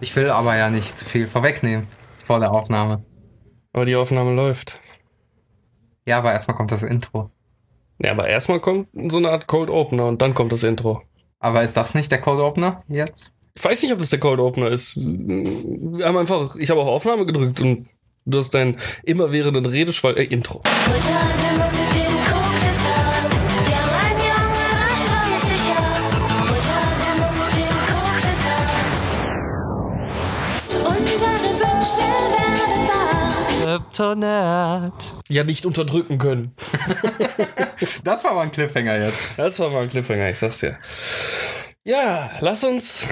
Ich will aber ja nicht zu viel vorwegnehmen vor der Aufnahme. Aber die Aufnahme läuft. Ja, aber erstmal kommt das Intro. Ja, aber erstmal kommt so eine Art Cold Opener und dann kommt das Intro. Aber ist das nicht der Cold Opener jetzt? Ich weiß nicht, ob das der Cold Opener ist. Wir haben einfach, ich habe auf Aufnahme gedrückt und du hast deinen immerwährenden Redeschwall, äh, Intro. Kryptonat. Ja, nicht unterdrücken können. Das war mal ein Cliffhanger jetzt. Das war mal ein Cliffhanger, ich sag's dir. Ja, lass uns.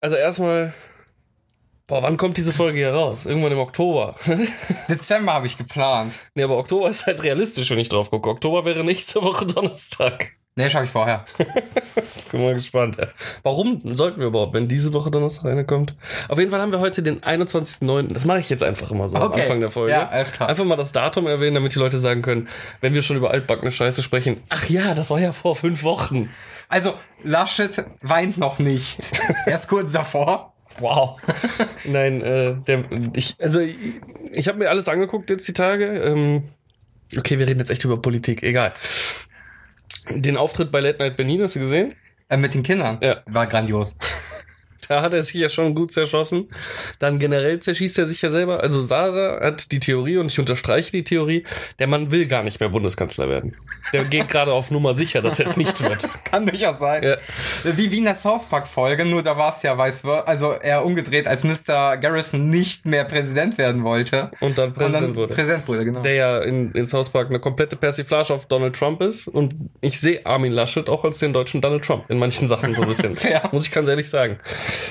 Also erstmal. Boah, wann kommt diese Folge hier raus? Irgendwann im Oktober. Dezember habe ich geplant. nee, aber Oktober ist halt realistisch, wenn ich drauf gucke. Oktober wäre nächste Woche Donnerstag. Nee, schaffe ich vorher. Bin mal gespannt. Ja. Warum sollten wir überhaupt, wenn diese Woche Donnerstag eine kommt? Auf jeden Fall haben wir heute den 21.09. Das mache ich jetzt einfach immer so am Okay. Anfang der Folge. Ja, alles klar. Einfach mal das Datum erwähnen, damit die Leute sagen können, wenn wir schon über altbackene Scheiße sprechen, ach ja, das war ja vor fünf Wochen. Also, Laschet weint noch nicht. Er ist kurz davor. Wow. Nein, äh, der, ich, also ich, ich habe mir alles angeguckt jetzt die Tage. Ähm, okay, wir reden jetzt echt über Politik, egal. Den Auftritt bei Late Night Berlin, hast du gesehen? Äh, mit den Kindern. Ja. War grandios. Da hat er sich ja schon gut zerschossen. Dann generell zerschießt er sich ja selber. Also Sarah hat die Theorie und ich unterstreiche die Theorie, der Mann will gar nicht mehr Bundeskanzler werden. Der geht gerade auf Nummer sicher, dass er es nicht wird. Kann durchaus sein. Ja. Wie, wie in der South Park Folge, nur da war es ja weiß also er umgedreht, als Mr. Garrison nicht mehr Präsident werden wollte. Und dann Präsident und dann wurde. Präsident wurde, genau. der ja in, in South Park eine komplette Persiflage auf Donald Trump ist. Und ich sehe Armin Laschet auch als den deutschen Donald Trump in manchen Sachen so ein bisschen. Fair. Muss ich ganz ehrlich sagen.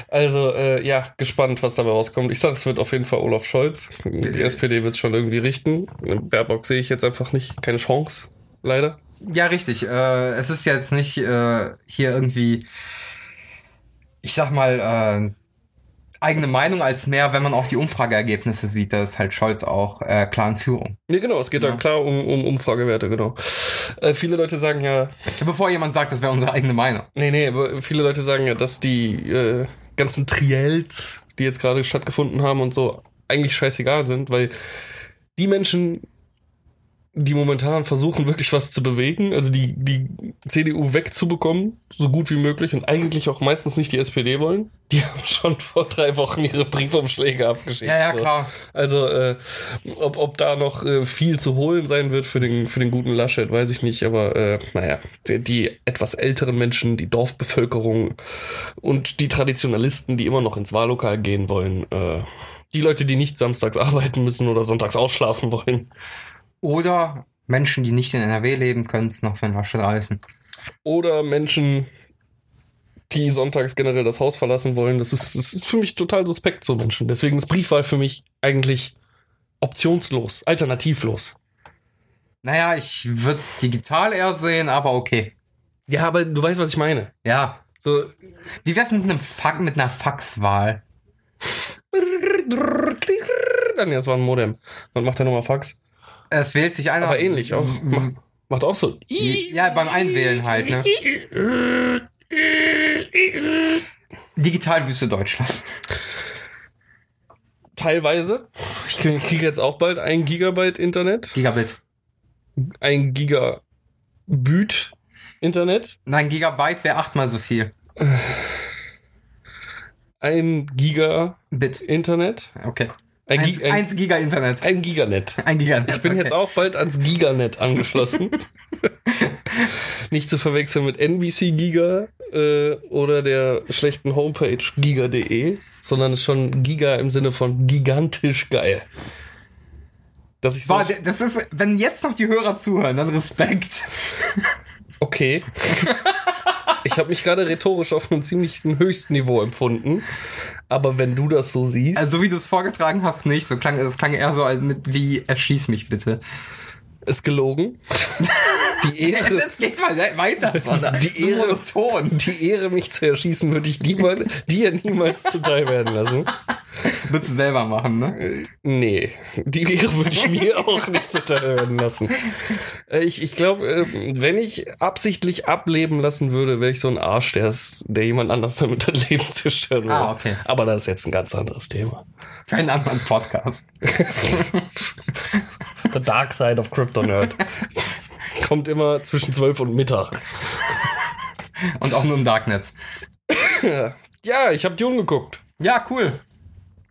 Also, äh, ja, gespannt, was dabei rauskommt. Ich sage, es wird auf jeden Fall Olaf Scholz. Die SPD wird es schon irgendwie richten. Baerbock sehe ich jetzt einfach nicht. Keine Chance. Leider. Ja, richtig. Äh, es ist jetzt nicht äh, hier irgendwie, ich sag mal, äh, eigene Meinung als mehr, wenn man auch die Umfrageergebnisse sieht, da ist halt Scholz auch äh, klar in Führung. Nee, genau, es geht Ja. dann klar um, um Umfragewerte, genau. Äh, viele Leute sagen ja, Bevor jemand sagt, das wäre unsere eigene Meinung. Nee, nee, aber viele Leute sagen ja, dass die äh, ganzen Triels, die jetzt gerade stattgefunden haben und so, eigentlich scheißegal sind, weil die Menschen, die momentan versuchen, wirklich was zu bewegen, also die, die CDU wegzubekommen, so gut wie möglich und eigentlich auch meistens nicht die SPD wollen, die haben schon vor drei Wochen ihre Briefumschläge abgeschickt. Ja, ja, so. klar. Also, äh, ob, ob da noch äh, viel zu holen sein wird für den, für den guten Laschet, weiß ich nicht. Aber äh, naja, die, die etwas älteren Menschen, die Dorfbevölkerung und die Traditionalisten, die immer noch ins Wahllokal gehen wollen, äh, die Leute, die nicht samstags arbeiten müssen oder sonntags ausschlafen wollen. Oder Menschen, die nicht in NRW leben, können es noch für den Laschet reißen. Oder Menschen, die sonntags generell das Haus verlassen wollen. Das ist, das ist für mich total suspekt, so Menschen. Deswegen ist Briefwahl für mich eigentlich optionslos, alternativlos. Naja, ich würde es digital eher sehen, aber okay. Ja, aber du weißt, was ich meine. Ja. So, Wie wär's mit einem Fax, mit einer Faxwahl? dann ja, es war ein Modem. Dann macht er nochmal Fax. Es wählt sich einer. Aber ähnlich auch. Macht, macht auch so. Ja, beim Einwählen halt, ne? Digitalwüste Deutschland. Teilweise. Ich krieg- kriege jetzt auch bald ein Gigabyte Internet. Gigabit. Ein Gigabit Internet. Nein, Gigabyte wäre achtmal so viel. Ein Giga Bit. Internet. Okay. Ein, Eins, Gi ein, eins Giga Internet. ein Giganet. Ein Giganet. Ich bin okay. jetzt auch bald ans Giganet angeschlossen. Nicht zu verwechseln mit NBC Giga äh, oder der schlechten Homepage giga.de, sondern ist schon Giga im Sinne von gigantisch geil. Dass ich so. Boah, das ist, wenn jetzt noch die Hörer zuhören, dann Respekt. okay. ich habe mich gerade rhetorisch auf einem ziemlichen höchsten Niveau empfunden. Aber wenn du das so siehst, Also, so wie du es vorgetragen hast, nicht. So klang, es klang eher so mit wie erschieß mich bitte. Ist gelogen. Die Es, Ehre, es geht mal weiter. sondern Die Ehre- monoton. die Ehre, mich zu erschießen, würde ich niemals, dir niemals zuteil werden lassen. Würdest du selber machen, ne? Nee, die Ehre würde ich mir auch nicht zuteil werden lassen. Ich, ich glaube, äh, wenn ich absichtlich ableben lassen würde, wäre ich so ein Arsch, der, ist, der jemand anders damit das Leben zerstören würde. Ah, okay. Aber das ist jetzt ein ganz anderes Thema. Für einen anderen Podcast. The Dark Side of Crypto Nerd. Kommt immer zwischen 12 und Mittag. Und auch nur im Darknetz. Ja, ich habe Dune geguckt. Ja, cool.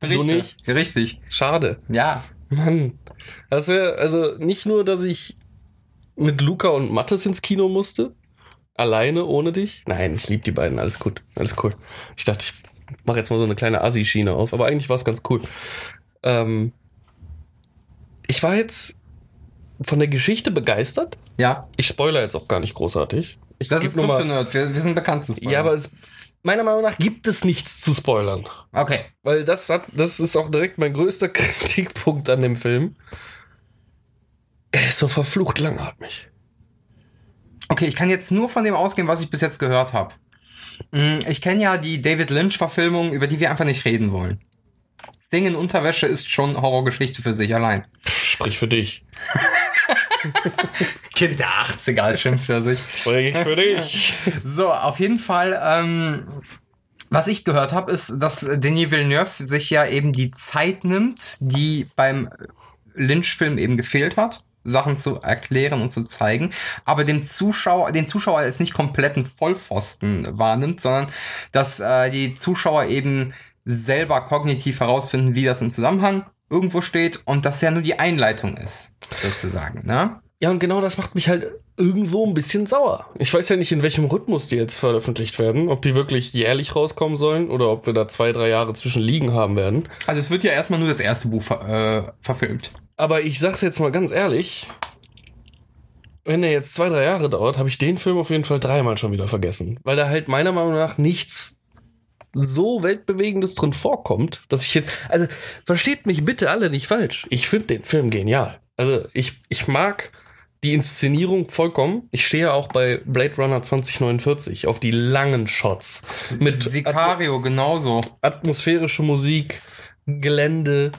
Richtig. nicht? Richtig. Schade. Ja. Mann. Wär, also nicht nur, dass ich mit Luca und Mattes ins Kino musste. Alleine, ohne dich. Nein, ich liebe die beiden. Alles gut. Alles cool. Ich dachte, ich mache jetzt mal so eine kleine Assi-Schiene auf. Aber eigentlich war es ganz cool. Ähm, ich war jetzt von der Geschichte begeistert. Ja. Ich spoiler jetzt auch gar nicht großartig. Ich Das ist Kryptonerd. Wir, wir sind bekannt zu spoilern. Ja, aber es, meiner Meinung nach gibt es nichts zu spoilern. Okay. Weil das hat, das ist auch direkt mein größter Kritikpunkt an dem Film. Er ist so verflucht langatmig. Okay, ich kann jetzt nur von dem ausgehen, was ich bis jetzt gehört habe. Ich kenne ja die David Lynch-Verfilmung, über die wir einfach nicht reden wollen. Ding in Unterwäsche ist schon Horrorgeschichte für sich allein. Sprich für dich. Kind der 80er schimpft er sich. Sprich für dich. So, auf jeden Fall, ähm, was ich gehört habe, ist, dass Denis Villeneuve sich ja eben die Zeit nimmt, die beim Lynch-Film eben gefehlt hat. Sachen zu erklären und zu zeigen, aber dem Zuschauer, den Zuschauer als nicht kompletten Vollpfosten wahrnimmt, sondern dass äh, die Zuschauer eben selber kognitiv herausfinden, wie das im Zusammenhang irgendwo steht und das ja nur die Einleitung ist, sozusagen, ne? Ja, und genau das macht mich halt irgendwo ein bisschen sauer. Ich weiß ja nicht, in welchem Rhythmus die jetzt veröffentlicht werden. Ob die wirklich jährlich rauskommen sollen oder ob wir da zwei, drei Jahre zwischen liegen haben werden. Also es wird ja erstmal nur das erste Buch ver äh, verfilmt. Aber ich sag's jetzt mal ganz ehrlich. Wenn der jetzt zwei, drei Jahre dauert, habe ich den Film auf jeden Fall dreimal schon wieder vergessen. Weil da halt meiner Meinung nach nichts so weltbewegendes drin vorkommt, dass ich jetzt, also versteht mich bitte alle nicht falsch. Ich finde den Film genial. Also ich, ich mag die Inszenierung vollkommen. Ich stehe ja auch bei Blade Runner 2049 auf die langen Shots mit Sicario genauso. atmosphärische Musik, Gelände,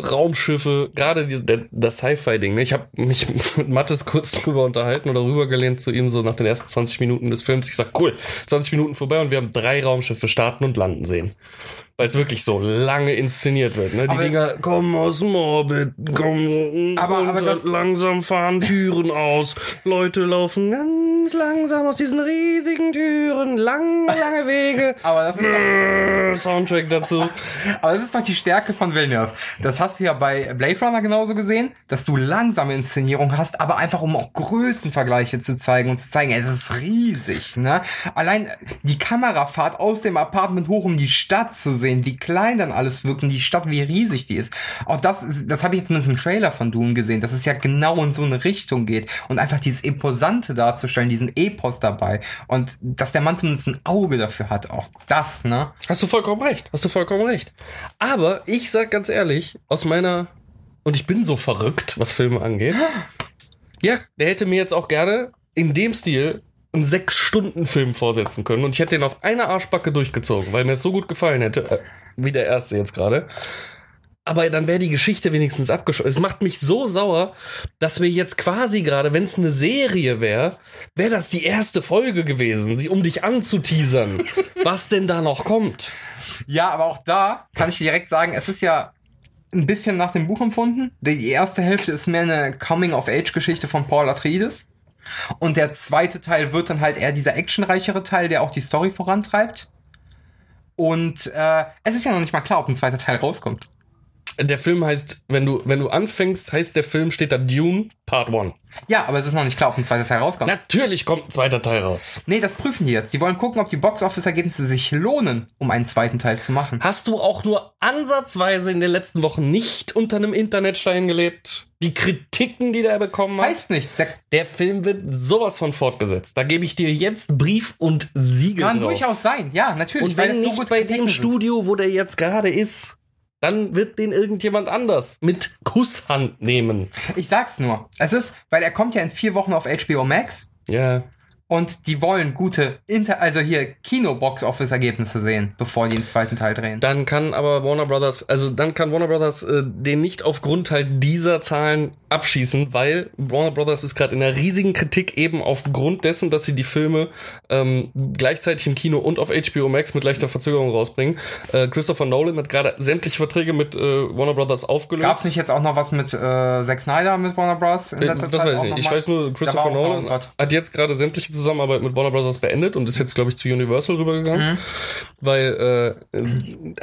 Raumschiffe, gerade das Sci-Fi-Ding. Ne? Ich habe mich mit Mattes kurz drüber unterhalten oder rübergelehnt zu ihm so nach den ersten 20 Minuten des Films. Ich sag, cool, 20 Minuten vorbei und wir haben drei Raumschiffe starten und landen sehen. Weil es wirklich so lange inszeniert wird. Ne? Die Aber- Dinger kommen aus dem Orbit, kommen Aber- aber das- langsam fahren Türen aus. Leute laufen ganz langsam aus diesen riesigen Türen, lange, lange Wege. Aber das, ist doch, Soundtrack dazu. aber das ist doch die Stärke von Villeneuve. Das hast du ja bei Blade Runner genauso gesehen, dass du langsame Inszenierung hast, aber einfach um auch Größenvergleiche zu zeigen und zu zeigen, es ist riesig, ne? Allein die Kamerafahrt aus dem Apartment hoch, um die Stadt zu sehen, wie klein dann alles wirkt und die Stadt, wie riesig die ist. Auch das, ist, das habe ich jetzt zumindest im Trailer von Dune gesehen, dass es ja genau in so eine Richtung geht und einfach dieses Imposante darzustellen, diesen Epos dabei und dass der Mann zumindest ein Auge dafür hat, auch das, ne? Hast du vollkommen recht. Hast du vollkommen recht. Aber ich sag ganz ehrlich, aus meiner und ich bin so verrückt, was Filme angeht. Ja, der hätte mir jetzt auch gerne in dem Stil einen Sechs-Stunden-Film vorsetzen können und ich hätte den auf einer Arschbacke durchgezogen, weil mir es so gut gefallen hätte, äh, wie der erste jetzt gerade. Aber dann wäre die Geschichte wenigstens abgeschlossen. Es macht mich so sauer, dass wir jetzt quasi gerade, wenn es eine Serie wäre, wäre das die erste Folge gewesen, sie- um dich anzuteasern, was denn da noch kommt. Ja, aber auch da kann ich direkt sagen, es ist ja ein bisschen nach dem Buch empfunden. Die erste Hälfte ist mehr eine Coming-of-Age-Geschichte von Paul Atreides. Und der zweite Teil wird dann halt eher dieser actionreichere Teil, der auch die Story vorantreibt. Und äh, es ist ja noch nicht mal klar, ob ein zweiter Teil rauskommt. Der Film heißt, wenn du, wenn du anfängst, heißt der Film, steht da Dune Part 1. Ja, aber es ist noch nicht klar, ob ein zweiter Teil rauskommt. Natürlich kommt ein zweiter Teil raus. Nee, das prüfen die jetzt. Die wollen gucken, ob die Box-Office-Ergebnisse sich lohnen, um einen zweiten Teil zu machen. Hast du auch nur ansatzweise in den letzten Wochen nicht unter einem Internetstein gelebt? Die Kritiken, die der bekommen hat? Heißt nichts. Der Der Film wird sowas von fortgesetzt. Da gebe ich dir jetzt Brief und Siegel kann drauf. durchaus sein. Ja, natürlich. Und wenn so nicht gut bei Kritiken dem sind. Studio, wo der jetzt gerade ist, dann wird den irgendjemand anders mit Kusshand nehmen. Ich sag's nur. Es ist, weil er kommt ja in vier Wochen auf HBO Max. Ja. Und die wollen gute, Inter also hier Kino-Box-Office-Ergebnisse sehen, bevor die den zweiten Teil drehen. Dann kann aber Warner Brothers, also dann kann Warner Brothers äh, den nicht aufgrund halt dieser Zahlen abschießen, weil Warner Brothers ist gerade in einer riesigen Kritik eben aufgrund dessen, dass sie die Filme ähm, gleichzeitig im Kino und auf HBO Max mit leichter Verzögerung rausbringen. Äh, Christopher Nolan hat gerade sämtliche Verträge mit äh, Warner Brothers aufgelöst. Gab's nicht jetzt auch noch was mit äh, Zack Snyder mit Warner Bros. in Äh, letzter das Zeit? weiß ich nicht. Ich weiß nur, Christopher Nolan hat jetzt gerade sämtliche Zusammenarbeit mit Warner Brothers beendet und ist jetzt, glaube ich, zu Universal rübergegangen. Mhm. Weil äh,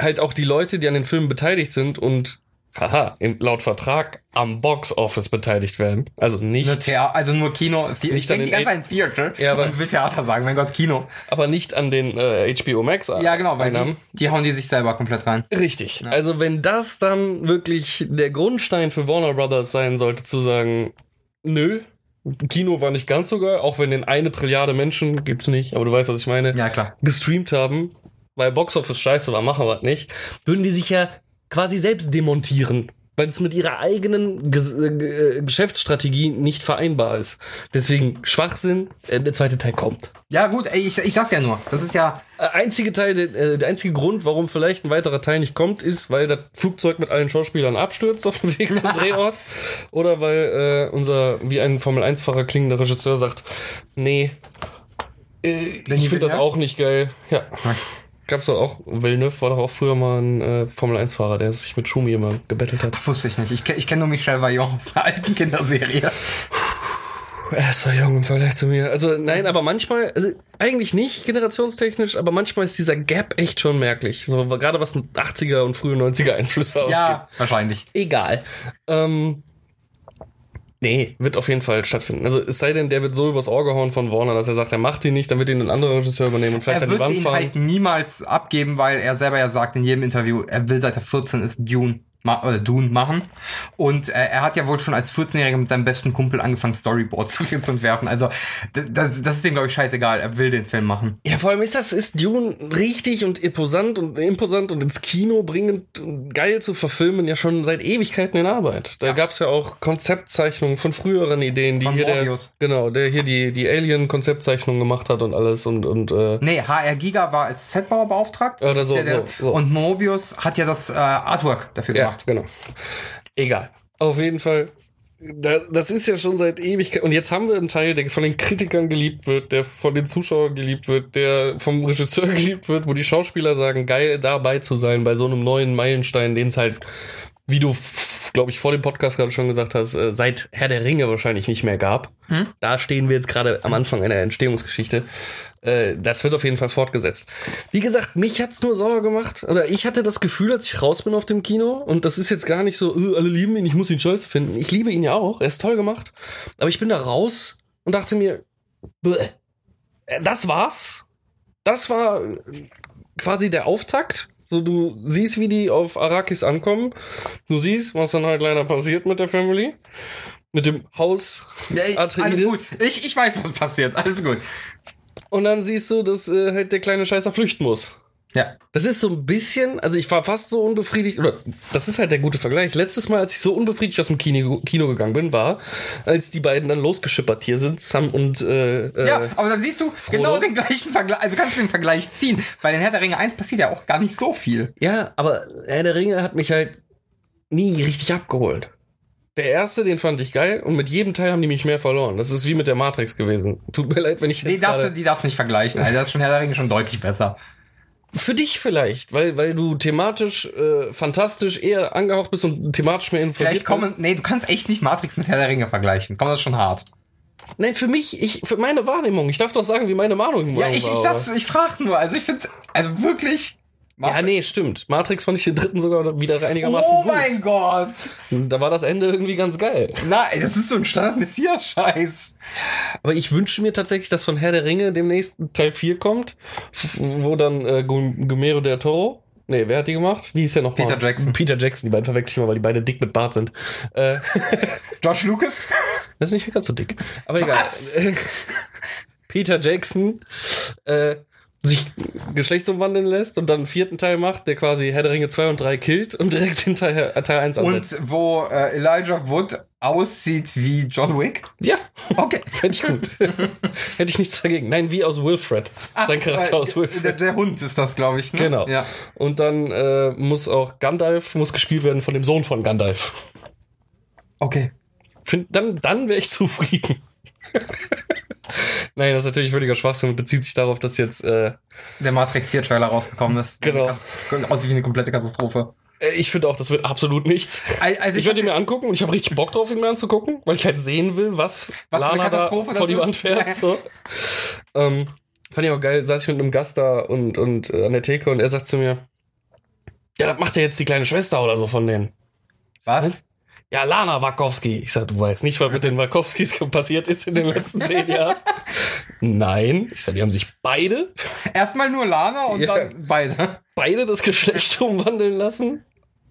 halt auch die Leute, die an den Filmen beteiligt sind und haha, laut Vertrag am Box Office beteiligt werden. Also nicht, Nur Thea also nur Kino. Ich Nicht denke an die ganze Zeit Theater Ja, aber- und will Theater sagen. Mein Gott, Kino. aber nicht an den äh, HBO Max Ja, genau, weil die, die hauen die sich selber komplett rein. Richtig. Also wenn das dann wirklich der Grundstein für Warner Brothers sein sollte, zu sagen, nö, Kino war nicht ganz so geil, auch wenn den eine Trilliarde Menschen, gibt's nicht, aber du weißt, was ich meine, Ja, klar. gestreamt haben, weil Boxoffice scheiße war, machen wir nicht, würden die sich ja quasi selbst demontieren. Weil es mit ihrer eigenen äh, G- äh, Geschäftsstrategie nicht vereinbar ist. Deswegen Schwachsinn, äh, der zweite Teil kommt. Ja, gut, ey, ich, ich sag's ja nur. Das ist ja. Äh, einzige Teil, äh, der einzige Grund, warum vielleicht ein weiterer Teil nicht kommt, ist, weil das Flugzeug mit allen Schauspielern abstürzt auf dem Weg zum Drehort. Oder weil äh, unser wie ein Formel-1-Fahrer klingender Regisseur sagt, nee, äh, ich finde das auch nicht geil. Ja. Gab's doch auch, Villeneuve war doch auch früher mal ein äh, Formel-1-Fahrer, der sich mit Schumi immer gebettelt hat. Wusste ich nicht. Ich, ich kenne nur Michel Vaillant aus der alten Kinderserie. Er ist so jung im Vergleich zu mir. Also nein, aber manchmal, also eigentlich nicht generationstechnisch, aber manchmal ist dieser Gap echt schon merklich. So gerade was 80er und frühe 90er Einflüsse ausgeht. Ja, wahrscheinlich. Egal. Ähm, nee, wird auf jeden Fall stattfinden. Also es sei denn, der wird so übers Ohr gehauen von Warner, dass er sagt, er macht ihn nicht, dann wird ihn ein anderer Regisseur übernehmen und vielleicht Er an die wird Wand ihn fahren. halt niemals abgeben, weil er selber ja sagt in jedem Interview, er will seit er 14 ist Dune ma oder Dune machen. Und äh, er hat ja wohl schon als 14-Jähriger mit seinem besten Kumpel angefangen, Storyboards zu entwerfen. Also das, das ist ihm, glaube ich, scheißegal. Er will den Film machen. Ja, vor allem ist das, ist Dune richtig und imposant und imposant und ins Kino bringend und geil zu verfilmen, ja schon seit Ewigkeiten in Arbeit. Da gab's ja auch Konzeptzeichnungen von früheren Ideen, die Von hier Morbius. der, genau, der hier die, die Alien-Konzeptzeichnung gemacht hat und alles und, und, äh, Nee, HR Giga war als Setbauer beauftragt. Oder so, der, der, so, so. Und Mobius hat ja das äh, Artwork dafür Ja, gemacht. Genau. Egal. Auf jeden Fall. Da, das ist ja schon seit Ewigkeit. Und jetzt haben wir einen Teil, der von den Kritikern geliebt wird, der von den Zuschauern geliebt wird, der vom Regisseur geliebt wird, wo die Schauspieler sagen, geil dabei zu sein bei so einem neuen Meilenstein, den es halt, wie du, glaube ich, vor dem Podcast gerade schon gesagt hast, äh, seit Herr der Ringe wahrscheinlich nicht mehr gab. Da stehen wir jetzt gerade am Anfang einer Entstehungsgeschichte. Äh, das wird auf jeden Fall fortgesetzt. Wie gesagt, mich hat's nur sauer gemacht. Oder ich hatte das Gefühl, als ich raus bin auf dem Kino, und das ist jetzt gar nicht so, äh, alle lieben ihn, ich muss ihn scheiße finden. Ich liebe ihn ja auch, er ist toll gemacht. Aber ich bin da raus und dachte mir, das war's. Das war quasi der Auftakt. So, du siehst, wie die auf Arrakis ankommen. Du siehst, was dann halt leider passiert mit der Family. Mit dem Haus Ey, alles Atreides. gut. Ich, ich weiß, was passiert. Alles gut. Und dann siehst du, dass äh, halt der kleine Scheißer flüchten muss. Ja. Das ist so ein bisschen, also ich war fast so unbefriedigt, oder das ist halt der gute Vergleich. Letztes Mal, als ich so unbefriedigt aus dem Kino, Kino gegangen bin, war, als die beiden dann losgeschippert hier sind, Sam und äh, äh, Ja, aber da siehst du genau den gleichen Vergleich, also kannst du den Vergleich ziehen. Bei den Herr der Ringe 1 passiert ja auch gar nicht so viel. Ja, aber Herr der Ringe hat mich halt nie richtig abgeholt. Der erste, den fand ich geil und mit jedem Teil haben die mich mehr verloren. Das ist wie mit der Matrix gewesen. Tut mir leid, wenn ich Die jetzt darfst, du, gerade... die darfst du nicht vergleichen. Also das ist schon Herr der Ringe schon deutlich besser. Für dich vielleicht, weil, weil du thematisch äh, fantastisch eher angehaucht bist und thematisch mehr informiert Vielleicht kommen, nee, du kannst echt nicht Matrix mit Herr der Ringe vergleichen. Komm, das ist schon hart. bist. Nein, für mich, ich, für meine Wahrnehmung. Ich darf doch sagen, wie meine Meinung Ja, ich, war, ich sag's, ich frag nur. Also ich find's, also wirklich. Ja, nee, stimmt. Matrix fand ich den dritten sogar wieder einigermaßen Oh gut. mein Gott! Da war das Ende irgendwie ganz geil. Nein, das ist so ein Standard-Messias-Scheiß. Aber ich wünsche mir tatsächlich, dass von Herr der Ringe demnächst Teil 4 kommt, wo dann äh, Gu- Guillermo del Toro, nee, wer hat die gemacht? Wie hieß der noch Peter Jackson. Peter Jackson, die beiden verwechsel ich mal, weil die beide dick mit Bart sind. Äh, George Lucas? das ist nicht ganz so dick. Aber egal. Was? Peter Jackson äh, sich geschlechtsumwandeln lässt und dann einen vierten Teil macht, der quasi Herr der Ringe 2 und 3 killt und direkt in Teil, äh, Teil 1 ansetzt. Und wo äh, Elijah Wood aussieht wie John Wick? Ja, Okay. fände ich gut. Hätte ich nichts dagegen. Nein, wie aus Wilfred. Sein Charakter äh, aus Wilfred. Der, der Hund ist das, glaube ich. Ne? Genau. Ja. Und dann äh, muss auch Gandalf muss gespielt werden von dem Sohn von Gandalf. Okay. Find, dann dann wäre ich zufrieden. Nein, das ist natürlich völliger Schwachsinn und bezieht sich darauf, dass jetzt äh, Der Matrix 4 Trailer rausgekommen ist. Genau. Aussieht wie eine komplette Katastrophe. äh, ich finde auch, das wird absolut nichts. Al- Also Ich werde ihn mir angucken und ich habe richtig Bock drauf, ihn mir anzugucken, weil ich halt sehen will, was, Was Lana da vor die. Wand fährt. So. ähm, fand ich auch geil, saß ich mit einem Gast da und, und äh, an der Theke und er sagt zu mir, ja, das macht ja jetzt die kleine Schwester oder so von denen. Was? Ja, Lana Wachowski. Ich sag, du weißt nicht, was mit den Wachowskis passiert ist in den letzten zehn Jahren. Nein. Ich sag, die haben sich beide, Erstmal nur Lana und Ja. dann beide. beide das Geschlecht umwandeln lassen.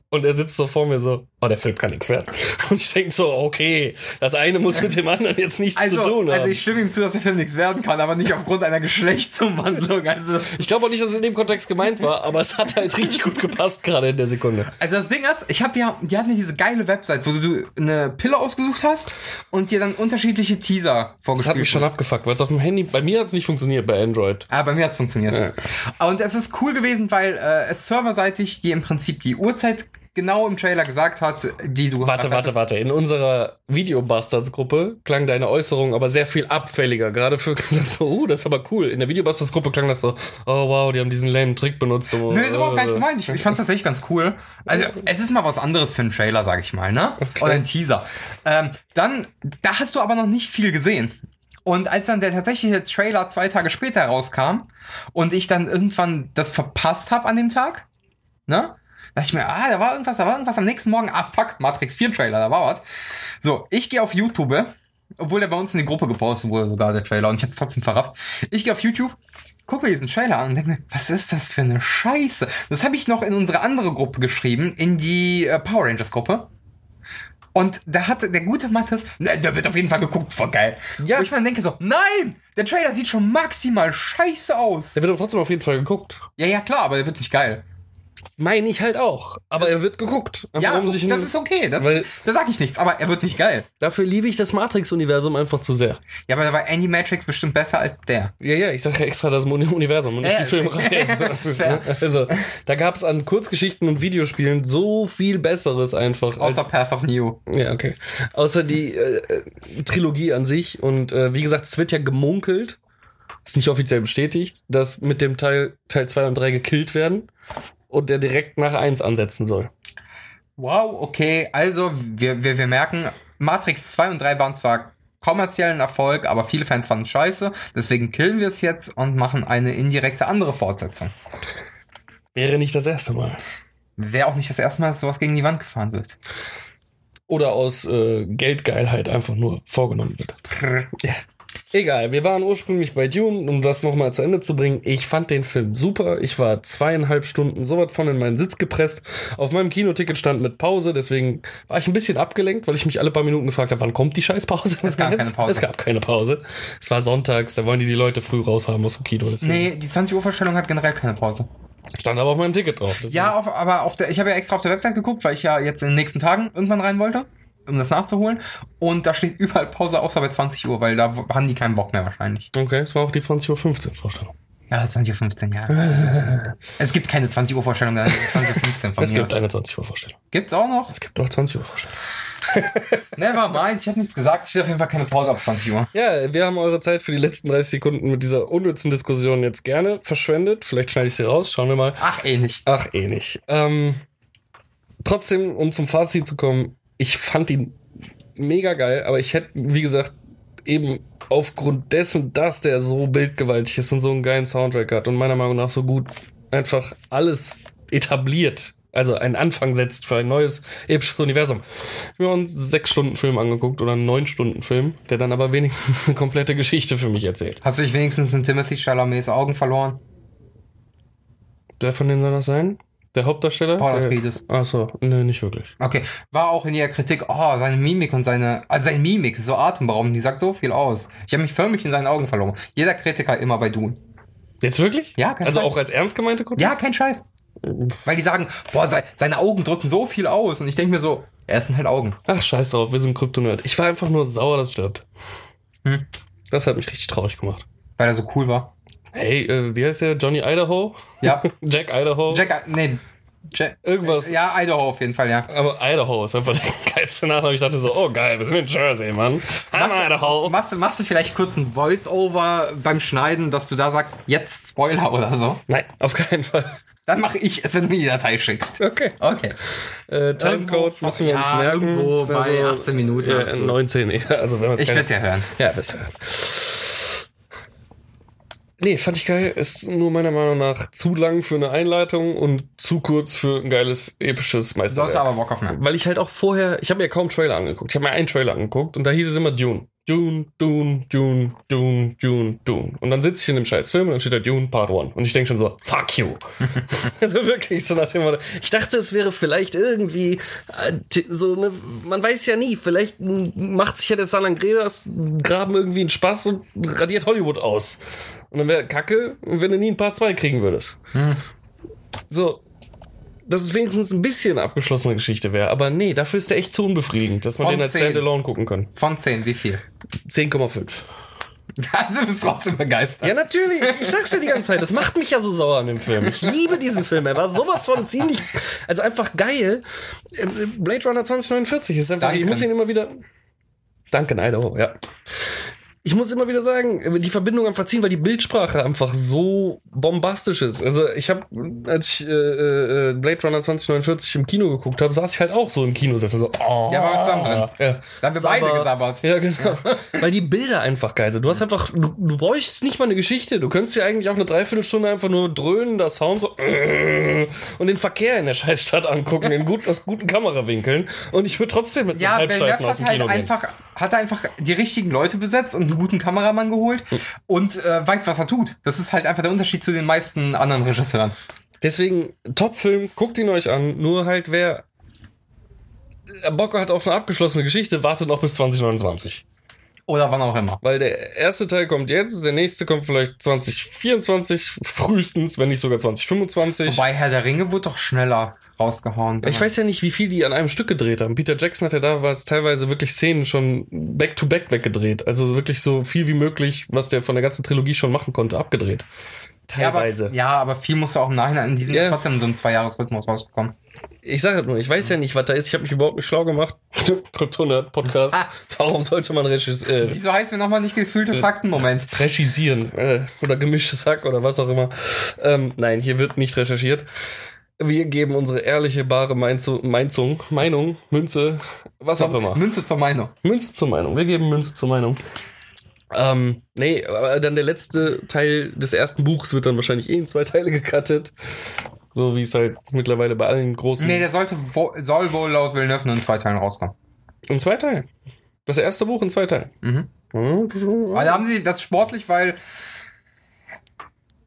Und er sitzt so vor mir so, oh, der Film kann nichts werden. Und ich denke so, okay, das eine muss mit dem anderen jetzt nichts Also, zu tun haben. also ich stimme ihm zu, dass der Film nichts werden kann, aber nicht aufgrund einer Geschlechtsumwandlung. Also das, Ich glaube auch nicht, dass es in dem Kontext gemeint war, aber es hat halt richtig gut gepasst, gerade in der Sekunde. also das Ding ist, ich habe ja, die hatten ja diese geile Website, wo du eine Pille ausgesucht hast und dir dann unterschiedliche Teaser Das vorgespielt hat mich schon abgefuckt, weil es auf dem Handy, bei mir hat es nicht funktioniert, bei Android. Ah, bei mir hat's funktioniert. Ja. Und es ist cool gewesen, weil äh, es serverseitig dir im Prinzip die Uhrzeit genau im Trailer gesagt hat, die du Warte, warte, warte. In unserer Videobastards-Gruppe klang deine Äußerung aber sehr viel abfälliger. Gerade für so, uh, das ist aber cool. In der Videobastards-Gruppe klang das so, oh wow, die haben diesen lame Trick benutzt. Um, Nö, so war es gar nicht äh, gemeint. Ich, ich fand's tatsächlich ganz cool. Also, es ist mal was anderes für einen Trailer, sag ich mal, ne? Oder ein Teaser. Ähm, dann, da hast du aber noch nicht viel gesehen. Und als dann der tatsächliche Trailer zwei Tage später rauskam und ich dann irgendwann das verpasst habe an dem Tag, ne? Dachte ich mir, ah, da war irgendwas, da war irgendwas am nächsten Morgen. Ah, fuck, Matrix 4 Trailer, da war was. So, ich gehe auf YouTube, obwohl der bei uns in die Gruppe gepostet wurde, sogar der Trailer, und ich habe es trotzdem verrafft. Ich gehe auf YouTube, guck mir diesen Trailer an und denke mir, was ist das für eine Scheiße? Das habe ich noch in unsere andere Gruppe geschrieben, in die äh, Power Rangers Gruppe. Und da hatte der gute Mattes, ne, der wird auf jeden Fall geguckt, voll geil. Ja. Wo ich mir denke so, nein, der Trailer sieht schon maximal scheiße aus. Der wird aber trotzdem auf jeden Fall geguckt. Ja, ja, klar, aber der wird nicht geil. Meine ich halt auch. Aber er wird geguckt. Ja, um sich das ist okay. Das, weil- da sag ich nichts, aber er wird nicht geil. Dafür liebe ich das Matrix-Universum einfach zu sehr. Ja, aber da war Andy Matrix bestimmt besser als der. Ja, ja, ich sage ja extra das Uni- Universum und nicht Ja, die Filmreihe. fair. also, da gab es an Kurzgeschichten und Videospielen so viel Besseres einfach. Außer als, Path of Neo. ja, okay. Außer die äh, Trilogie an sich. Und äh, wie gesagt, es wird ja gemunkelt, ist nicht offiziell bestätigt, dass mit dem Teil Teil 2 und 3 gekillt werden und der direkt nach 1 ansetzen soll. Wow, okay. Also, wir, wir, wir merken, Matrix 2 und 3 waren zwar kommerziellen Erfolg, aber viele Fans fanden es scheiße. Deswegen killen wir es jetzt und machen eine indirekte andere Fortsetzung. Wäre nicht das erste Mal. Wäre auch nicht das erste Mal, dass sowas gegen die Wand gefahren wird. Oder aus äh, Geldgeilheit einfach nur vorgenommen wird. Ja. Egal, wir waren ursprünglich bei Dune, um das nochmal zu Ende zu bringen. Ich fand den Film super. Ich war zweieinhalb Stunden sowas von in meinen Sitz gepresst. Auf meinem Kinoticket stand mit Pause, deswegen war ich ein bisschen abgelenkt, weil ich mich alle paar Minuten gefragt habe, wann kommt die Scheißpause? Es gab keine Pause. Es gab keine Pause. Es war sonntags, da wollen die die Leute früh raushaben aus dem Kino. Deswegen Nee, die 20 Uhr Vorstellung hat generell keine Pause. Stand aber auf meinem Ticket drauf. Ja, auf, aber auf der, ich habe ja extra auf der Website geguckt, weil ich ja jetzt in den nächsten Tagen irgendwann rein wollte, um das nachzuholen. Und da steht überall Pause, außer bei 20 Uhr, weil da haben die keinen Bock mehr wahrscheinlich. Okay, es war auch die 20.15 Uhr Vorstellung. Ja, 20.15 Uhr, ja. es gibt keine 20 Uhr Vorstellung, dann 20.15 Uhr von Es mir gibt aus. eine 20 Uhr Vorstellung. Gibt's auch noch? Es gibt auch 20 Uhr Vorstellung. Never mind, ich habe nichts gesagt. Steht auf jeden Fall keine Pause ab 20 Uhr. Ja, wir haben eure Zeit für die letzten 30 Sekunden mit dieser unnützen Diskussion jetzt gerne verschwendet. Vielleicht schneide ich sie raus, schauen wir mal. Ach, eh nicht. Ach, eh nicht. Ähm, trotzdem, um zum Fazit zu kommen, ich fand ihn mega geil, aber ich hätte, wie gesagt, eben aufgrund dessen, dass der so bildgewaltig ist und so einen geilen Soundtrack hat und meiner Meinung nach so gut einfach alles etabliert, also einen Anfang setzt für ein neues episches Universum. Wir haben uns einen sechs Stunden Film angeguckt oder einen neun Stunden Film, der dann aber wenigstens eine komplette Geschichte für mich erzählt. Hast du dich wenigstens in Timothy Chalamets Augen verloren? Wer von denen soll das sein? Der Hauptdarsteller? Paul Atreides. Ach so, nee, nicht wirklich. Okay, war auch in ihrer Kritik, oh, seine Mimik und seine, also seine Mimik ist so atemberaubend, die sagt so viel aus. Ich habe mich förmlich in seinen Augen verloren. Jeder Kritiker immer bei Dune. Jetzt wirklich? Ja, kein Also Scheiß. auch als ernst gemeinte Kunst? Ja, kein Scheiß. Weil die sagen, boah, se seine Augen drücken so viel aus. Und ich denke mir so, er sind halt Augen. Ach, scheiß drauf, wir sind Kryptonerd. Ich war einfach nur sauer, dass es stirbt. Hm. Das hat mich richtig traurig gemacht. Weil er so cool war. Hey, äh, wie heißt der? Johnny Idaho? Ja. Jack Idaho? Jack, nee, Jack, Irgendwas. ja, Idaho auf jeden Fall, ja. Aber Idaho ist einfach der geilste Nachname. Ich dachte so, oh geil, wir sind in Jersey, Mann. I'm Idaho. Machst, du- machst du vielleicht kurz ein Voice-Over beim Schneiden, dass du da sagst, jetzt Spoiler oder so? Nein, auf keinen Fall. Dann mache ich es, wenn du mir die Datei schickst. Okay. Okay. Äh, Timecode müssen wir uns ja, merken. irgendwo bei 18 Minuten, Ja, alles gut. 19, ja, also wenn Ich werde es ja hören. Ja, wirst hören. Nee, fand ich geil. Ist nur meiner Meinung nach zu lang für eine Einleitung und zu kurz für ein geiles, episches Du hast Meisterwerk. aber Bock auf mehr. Weil ich halt auch vorher, ich habe mir kaum Trailer angeguckt. Ich habe mir einen Trailer angeguckt und da hieß es immer Dune. Dune, Dune, Dune, Dune, Dune, Dune. Und dann sitze ich in dem scheiß Film und dann steht da Dune Part 1. Und ich denke schon so, fuck you. also wirklich so nach dem Motto. Ich dachte, es wäre vielleicht irgendwie äh, so eine, man weiß ja nie, vielleicht macht sich ja der San Andreas Graben irgendwie einen Spaß und radiert Hollywood aus. Und dann wäre Kacke, wenn du nie ein Part 2 kriegen würdest. So, dass es wenigstens ein bisschen eine abgeschlossene Geschichte wäre. Aber nee, dafür ist der echt zu unbefriedigend, dass man Von den als 10. Standalone gucken kann. Von 10, wie viel? 10,5. Also bist du trotzdem begeistert. Ja, natürlich. Ich sag's ja die ganze Zeit. Das macht mich ja so sauer an dem Film. Ich liebe diesen Film. Er war sowas von ziemlich, also einfach geil. Äh, Blade Runner 2049 ist einfach, ich Danke. muss ihn immer wieder, danke, Idaho, ja. Ich muss immer wieder sagen, die Verbindung einfach ziehen, weil die Bildsprache einfach so bombastisch ist. Also ich habe, als ich äh, äh, Blade Runner 2049 im Kino geguckt habe, saß ich halt auch so im Kinosessel so. Oh, Ja, war zusammen drin. Ja. Da haben wir beide Sabber. gesabbert. Ja, genau. Weil die Bilder einfach geil sind. Du hast einfach, du, du bräuchst nicht mal eine Geschichte. Du könntest dir eigentlich auch eine Dreiviertelstunde einfach nur dröhnen, das Sound so äh, und den Verkehr in der Scheißstadt angucken, in gut, aus guten Kamerawinkeln. Und ich würde trotzdem mit Ja, einem Halbsteifen aus dem Kino halt gehen. einfach, hat einfach die richtigen Leute besetzt und einen guten Kameramann geholt und äh, weiß, was er tut. Das ist halt einfach der Unterschied zu den meisten anderen Regisseuren. Deswegen, Top-Film, guckt ihn euch an. Nur halt, wer Bock hat auf eine abgeschlossene Geschichte, wartet noch bis 2029. Oder wann auch immer. Weil der erste Teil kommt jetzt, der nächste kommt vielleicht 2024, frühestens, wenn nicht sogar 2025. Wobei Herr der Ringe wurde doch schneller rausgehauen. Ich weiß ja nicht, wie viel die an einem Stück gedreht haben. Peter Jackson hat ja damals teilweise wirklich Szenen schon back-to-back weggedreht. Also wirklich so viel wie möglich, was der von der ganzen Trilogie schon machen konnte, abgedreht. ja, aber, Teilweise. ja, aber viel musste auch im Nachhinein. Die sind ja Ja. trotzdem in so einem Zwei-Jahres-Rhythmus rausgekommen. Ich sage nur, ich weiß ja nicht, was da ist. Ich habe mich überhaupt nicht schlau gemacht. Kryptonerd-Podcast. Ah. Warum sollte man regis äh, Wieso heißt mir nochmal nicht gefühlte Fakten? Moment. regisieren? Äh, oder gemischtes Hack oder was auch immer. Ähm, nein, hier wird nicht recherchiert. Wir geben unsere ehrliche, bare Meinzu- Meinzung, Meinung, Münze, was auch immer. Münze zur Meinung. Münze zur Meinung. Wir geben Münze zur Meinung. Ähm, nee, aber dann der letzte Teil des ersten Buchs wird dann wahrscheinlich eh in zwei Teile gecuttet. So wie es halt mittlerweile bei allen großen. Nee, der sollte soll wohl laut Villeneuve nur in zwei Teilen rauskommen. in zwei Teilen. Das erste Buch in zwei Teilen. Mhm. Aber da haben sie das sportlich, weil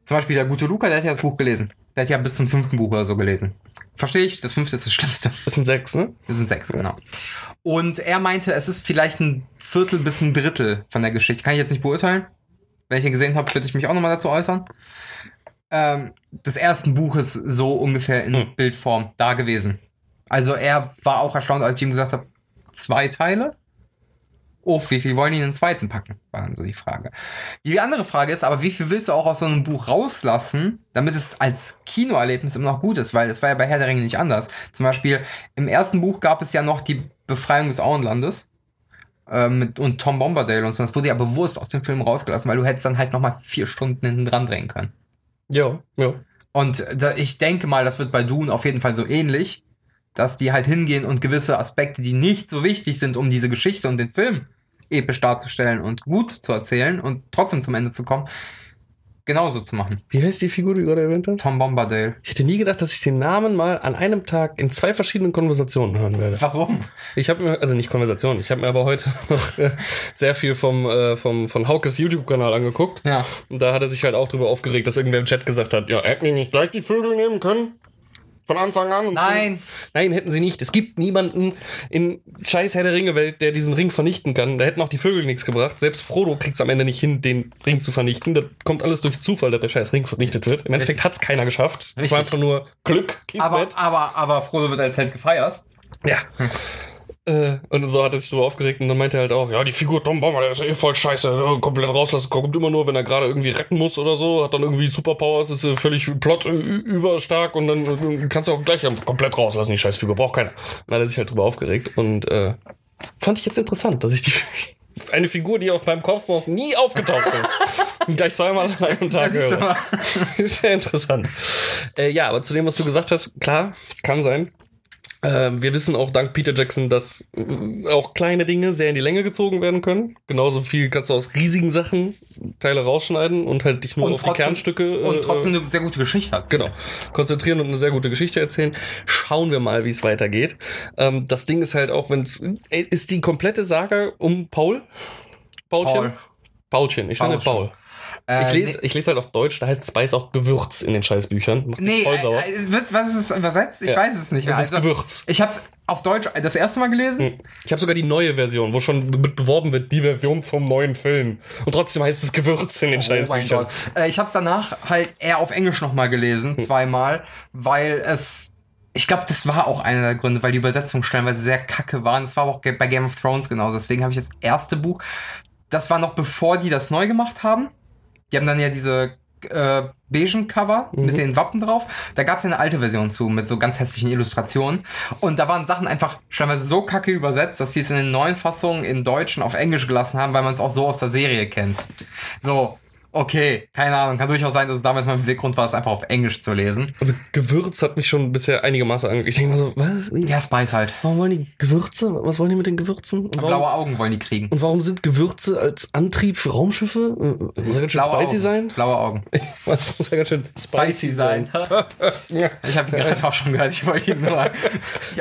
zum Beispiel der gute Luca, der hat ja das Buch gelesen. Der hat ja bis zum fünften Buch oder so gelesen. Verstehe ich, das fünfte ist das Schlimmste. Das sind sechs, ne? Das sind sechs, genau. Und er meinte, es ist vielleicht ein Viertel bis ein Drittel von der Geschichte. Kann ich jetzt nicht beurteilen. Wenn ich ihn gesehen habe, würde ich mich auch nochmal dazu äußern. Ähm, des ersten Buches so ungefähr in Hm. Bildform da gewesen. Also er war auch erstaunt, als ich ihm gesagt habe, zwei Teile? Oh, wie viel wollen die in den zweiten packen? War dann so die Frage. Die andere Frage ist aber, wie viel willst du auch aus so einem Buch rauslassen, damit es als Kinoerlebnis immer noch gut ist? Weil es war ja bei Herr der Ringe nicht anders. Zum Beispiel im ersten Buch gab es ja noch die Befreiung des Auenlandes äh, mit, und Tom Bombadil und so. Das wurde ja bewusst aus dem Film rausgelassen, weil du hättest dann halt nochmal vier Stunden hinten dran drehen können. Ja, ja. Und da, ich denke mal, das wird bei Dune auf jeden Fall so ähnlich, dass die halt hingehen und gewisse Aspekte, die nicht so wichtig sind, um diese Geschichte und den Film episch darzustellen und gut zu erzählen und trotzdem zum Ende zu kommen, genauso zu machen. Wie heißt die Figur, die du gerade erwähnt hast? Tom Bombadil. Ich hätte nie gedacht, dass ich den Namen mal an einem Tag in zwei verschiedenen Konversationen hören werde. Warum? Ich habe mir, also nicht Konversationen, ich habe mir aber heute noch äh, sehr viel vom, äh, vom von Haukes YouTube-Kanal angeguckt. Ja. Und da hat er sich halt auch drüber aufgeregt, dass irgendwer im Chat gesagt hat, ja, hätten die nicht gleich die Vögel nehmen können? Von Anfang an. Und Nein. So. Nein, hätten sie nicht. Es gibt niemanden in scheiß Herr der Ringe-Welt, der diesen Ring vernichten kann. Da hätten auch die Vögel nichts gebracht. Selbst Frodo kriegt es am Ende nicht hin, den Ring zu vernichten. Das kommt alles durch Zufall, dass der scheiß Ring vernichtet wird. Im Endeffekt hat es keiner geschafft. Es war einfach nur Glück, Aber, aber, aber Frodo wird als Held gefeiert. Ja. Äh, und so hat er sich drüber aufgeregt und dann meinte er halt auch, ja, die Figur Tom Bomber, der ist eh voll scheiße, äh, komplett rauslassen, kommt immer nur, wenn er gerade irgendwie retten muss oder so, hat dann irgendwie Superpowers, ist äh, völlig plot äh, überstark und dann kannst du auch gleich komplett rauslassen, die Scheißfigur, braucht keiner. Dann hat er sich halt drüber aufgeregt und äh, fand ich jetzt interessant, dass ich die eine Figur, die auf meinem Kopf nie aufgetaucht ist, gleich zweimal an einem Tag höre. Ist sehr interessant. Äh, ja, aber zu dem, was du gesagt hast, klar, kann sein. Ähm, wir wissen auch dank Peter Jackson, dass äh, auch kleine Dinge sehr in die Länge gezogen werden können. Genauso viel kannst du aus riesigen Sachen Teile rausschneiden und halt dich nur auf die Kernstücke äh, und trotzdem eine sehr gute Geschichte hat. Genau. Konzentrieren und eine sehr gute Geschichte erzählen. Schauen wir mal, wie es weitergeht. Ähm, das Ding ist halt auch, wenn es ist die komplette Saga um Paul. Paulchen. Paul. Paulchen. Ich nenne. Paul. Äh, Ich lese, ich lese halt auf Deutsch, da heißt Spice auch Gewürz in den Scheißbüchern. Macht Nee, voll sauer. äh, äh, wird, was ist es übersetzt? Ich Ja. weiß es nicht mehr. Es ist Gewürz. Ich habe es auf Deutsch das erste Mal gelesen. Ich habe sogar die neue Version, wo schon mit beworben wird, die Version vom neuen Film. Und trotzdem heißt es Gewürz in den Oh Scheißbüchern. Äh, ich habe es danach halt eher auf Englisch nochmal gelesen, zweimal, weil es. Ich glaube, das war auch einer der Gründe, weil die Übersetzungen stellenweise sehr kacke waren. Das war aber auch bei Game of Thrones genauso. Deswegen habe ich das erste Buch. Das war noch bevor die das neu gemacht haben. Die haben dann ja diese äh, beigen Cover mit den Wappen drauf. Da gab es ja eine alte Version zu mit so ganz hässlichen Illustrationen. Und da waren Sachen einfach stellenweise so kacke übersetzt, dass sie es in den neuen Fassungen in Deutsch und auf Englisch gelassen haben, weil man es auch so aus der Serie kennt. So, okay, keine Ahnung. Kann durchaus sein, dass es damals mein Beweggrund war, es einfach auf Englisch zu lesen. Also Gewürz hat mich schon bisher einigermaßen ange... Ich denke mal so, was? Ja, Spice halt. Warum wollen die Gewürze? Was wollen die mit den Gewürzen? Und warum, Blaue Augen wollen die kriegen. und warum sind Gewürze als Antrieb für Raumschiffe? Äh, Muss ja ganz schön Blaue spicy Augen. sein? Blaue Augen. Muss ja ganz schön spicy sein. ja. Ich habe ihn gerade auch schon gehört. Ich wollte ihn nur.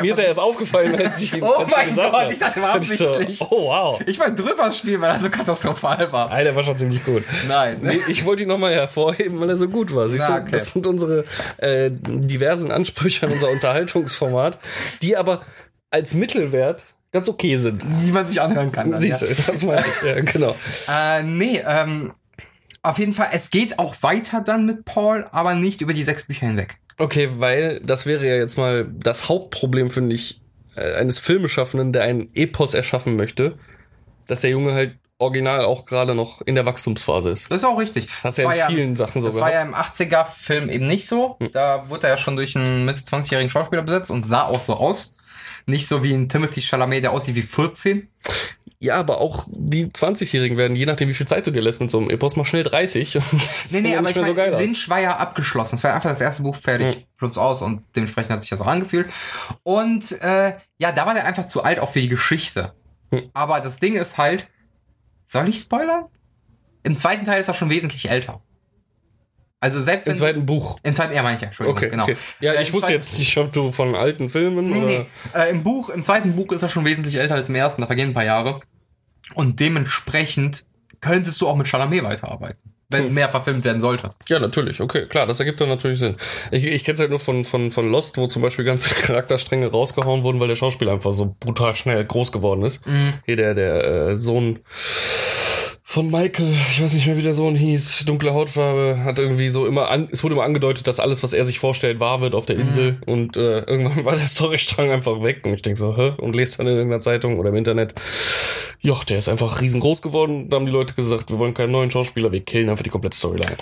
Mir ist ja erst aufgefallen, als ich ihn Oh als mein gesagt Gott, hab. ich dachte, war so, absichtlich. Oh wow. Ich wollte drüber spielen, weil er so katastrophal war. Alter, war schon ziemlich gut. Nein. Nee, ich wollte ihn nochmal hervorheben, weil er so gut war. Ja, du? okay. Das sind unsere äh, diversen Ansprüche an unser Unterhaltungsformat, die aber als Mittelwert ganz okay sind. Die man sich anhören kann. Dann, Siehst du, das meine ich. Ja, genau. Äh, nee, ähm, auf jeden Fall, es geht auch weiter dann mit Paul, aber nicht über die sechs Bücher hinweg. Okay, weil das wäre ja jetzt mal das Hauptproblem, finde ich, äh, eines Filmeschaffenden, der einen Epos erschaffen möchte, dass der Junge halt original auch gerade noch in der Wachstumsphase ist. Das ist auch richtig. Hast du ja war in vielen Sachen so Das war gehabt. ja im 80er-Film eben nicht so. Da wurde er ja schon durch einen Mitte 20-jährigen Schauspieler besetzt und sah auch so aus. Nicht so wie ein Timothy Chalamet, der aussieht wie 14. Ja, aber auch die 20-Jährigen werden, je nachdem, wie viel Zeit du dir lässt mit so einem Epos, mal schnell 30. Und das Nee, nee, ja aber ich mehr so. Lynch war ja abgeschlossen. Es war einfach das erste Buch fertig, plus aus und dementsprechend hat sich das auch angefühlt. Und äh, ja, da war der einfach zu alt auch für die Geschichte. Hm. Aber das Ding ist halt, soll ich spoilern? Im zweiten Teil ist er schon wesentlich älter. Also selbst wenn Im zweiten Buch. im zweiten, ja meine ich ja, Entschuldigung, Okay, genau. okay. Ja, Äh, ich wusste jetzt nicht, ob du von alten Filmen Nee, oder... nee. Äh, Im Buch, im zweiten Buch ist er schon wesentlich älter als im ersten, da vergehen ein paar Jahre. Und dementsprechend könntest du auch mit Chalamet weiterarbeiten, wenn Hm. mehr verfilmt werden sollte. Ja, natürlich, okay, klar, das ergibt dann natürlich Sinn. Ich, ich kenne es halt nur von, von, von Lost, wo zum Beispiel ganze Charakterstränge rausgehauen wurden, weil der Schauspieler einfach so brutal schnell groß geworden ist. Hier der, der äh, Sohn von Michael, ich weiß nicht mehr, wie der Sohn hieß, dunkle Hautfarbe, hat irgendwie so immer an, es wurde immer angedeutet, dass alles, was er sich vorstellt, wahr wird auf der Insel und äh, irgendwann war der Storystrang einfach weg und ich denk so, hä? Und lest dann in irgendeiner Zeitung oder im Internet, ja, der ist einfach riesengroß geworden, da haben die Leute gesagt, wir wollen keinen neuen Schauspieler, wir killen einfach die komplette Storyline.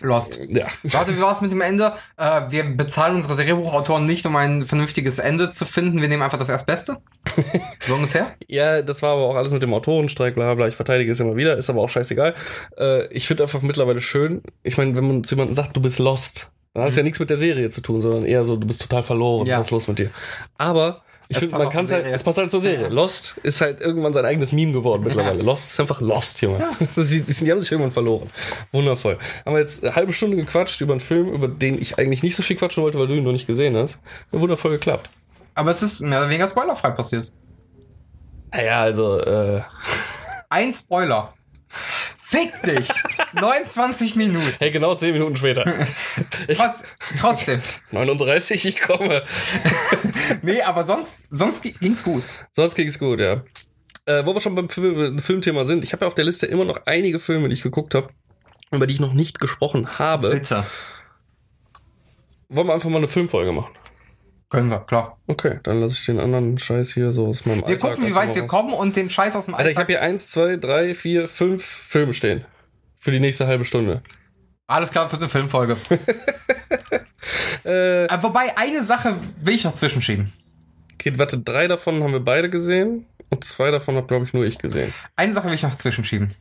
Lost. Ja. Warte, wie war's mit dem Ende? Äh, wir bezahlen unsere Drehbuchautoren nicht, um ein vernünftiges Ende zu finden. Wir nehmen einfach das Erstbeste. So ungefähr. Ja, das war aber auch alles mit dem Autorenstreik, bla bla. Ich verteidige es immer wieder, ist aber auch scheißegal. Äh, ich finde einfach mittlerweile schön, ich meine, wenn man zu jemandem sagt, du bist lost, dann hat es ja nichts mit der Serie zu tun, sondern eher so, du bist total verloren, Ja. was ist los mit dir? Aber ich Es finde, man kann es halt, es passt halt zur Serie. Ja. Lost ist halt irgendwann sein eigenes Meme geworden mittlerweile. Lost ist einfach Lost, Junge. Die, die haben sich irgendwann verloren. Wundervoll. Haben wir jetzt eine halbe Stunde gequatscht über einen Film, über den ich eigentlich nicht so viel quatschen wollte, weil du ihn noch nicht gesehen hast. Wundervoll geklappt. Aber es ist mehr oder weniger spoilerfrei passiert. Naja, also, äh, Ein Spoiler. Fick dich! 29 Minuten. Hey, genau 10 Minuten später. Trotz, trotzdem. 39, ich komme. Nee, aber sonst, sonst gi- ging's gut. Sonst ging's gut, ja. Äh, wo wir schon beim Film, Filmthema sind, ich habe ja auf der Liste immer noch einige Filme, die ich geguckt habe, über die ich noch nicht gesprochen habe. Bitte. Wollen wir einfach mal eine Filmfolge machen? Können wir, klar. Okay, dann lasse ich den anderen Scheiß hier so aus meinem Wir Alltag gucken, wie weit wir raus. kommen und den Scheiß aus dem Alter, ich Alltag. habe hier eins, zwei, drei, vier, fünf Filme stehen. Für die nächste halbe Stunde. Alles klar für eine Filmfolge. Äh, Äh, Wobei, eine Sache will ich noch zwischenschieben. okay, warte, drei davon haben wir beide gesehen. Und zwei davon habe, glaube ich, nur ich gesehen. Eine Sache will ich noch zwischenschieben.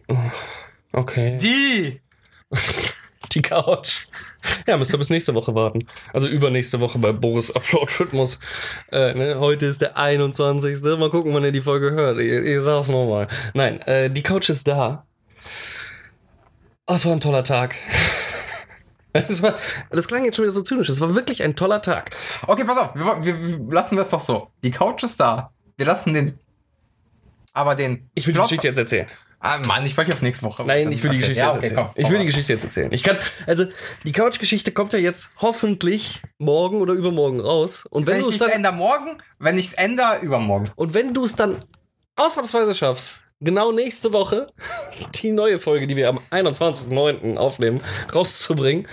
Okay. Die! Die Couch. Ja, müsst ihr bis nächste Woche warten. Also übernächste Woche bei Boris Upload-Rhythmus. Äh, ne? Heute ist der 21. Mal gucken, wann ihr die Folge hört. Ich, ich sag's nochmal. Nein, äh, die Couch ist da. Oh, es war ein toller Tag. Das, war, das klang jetzt schon wieder so zynisch. Es war wirklich ein toller Tag. Okay, pass auf, wir, wir, wir lassen das doch so. Die Couch ist da. Wir lassen den. Aber den. Ich will die Plot- Geschichte jetzt erzählen. Ah, Mann, ich wollte die auf nächste Woche. Nein, ich will die Okay, Geschichte ja, jetzt okay, erzählen. komm, ich will die. Geschichte jetzt erzählen. Ich kann, also die Couch-Geschichte kommt ja jetzt hoffentlich morgen oder übermorgen raus. Und wenn Wenn du ich es dann ändere morgen, wenn ich es ändere, übermorgen. Und wenn du es dann ausnahmsweise schaffst, genau nächste Woche die neue Folge, die wir am 21.09. aufnehmen, rauszubringen,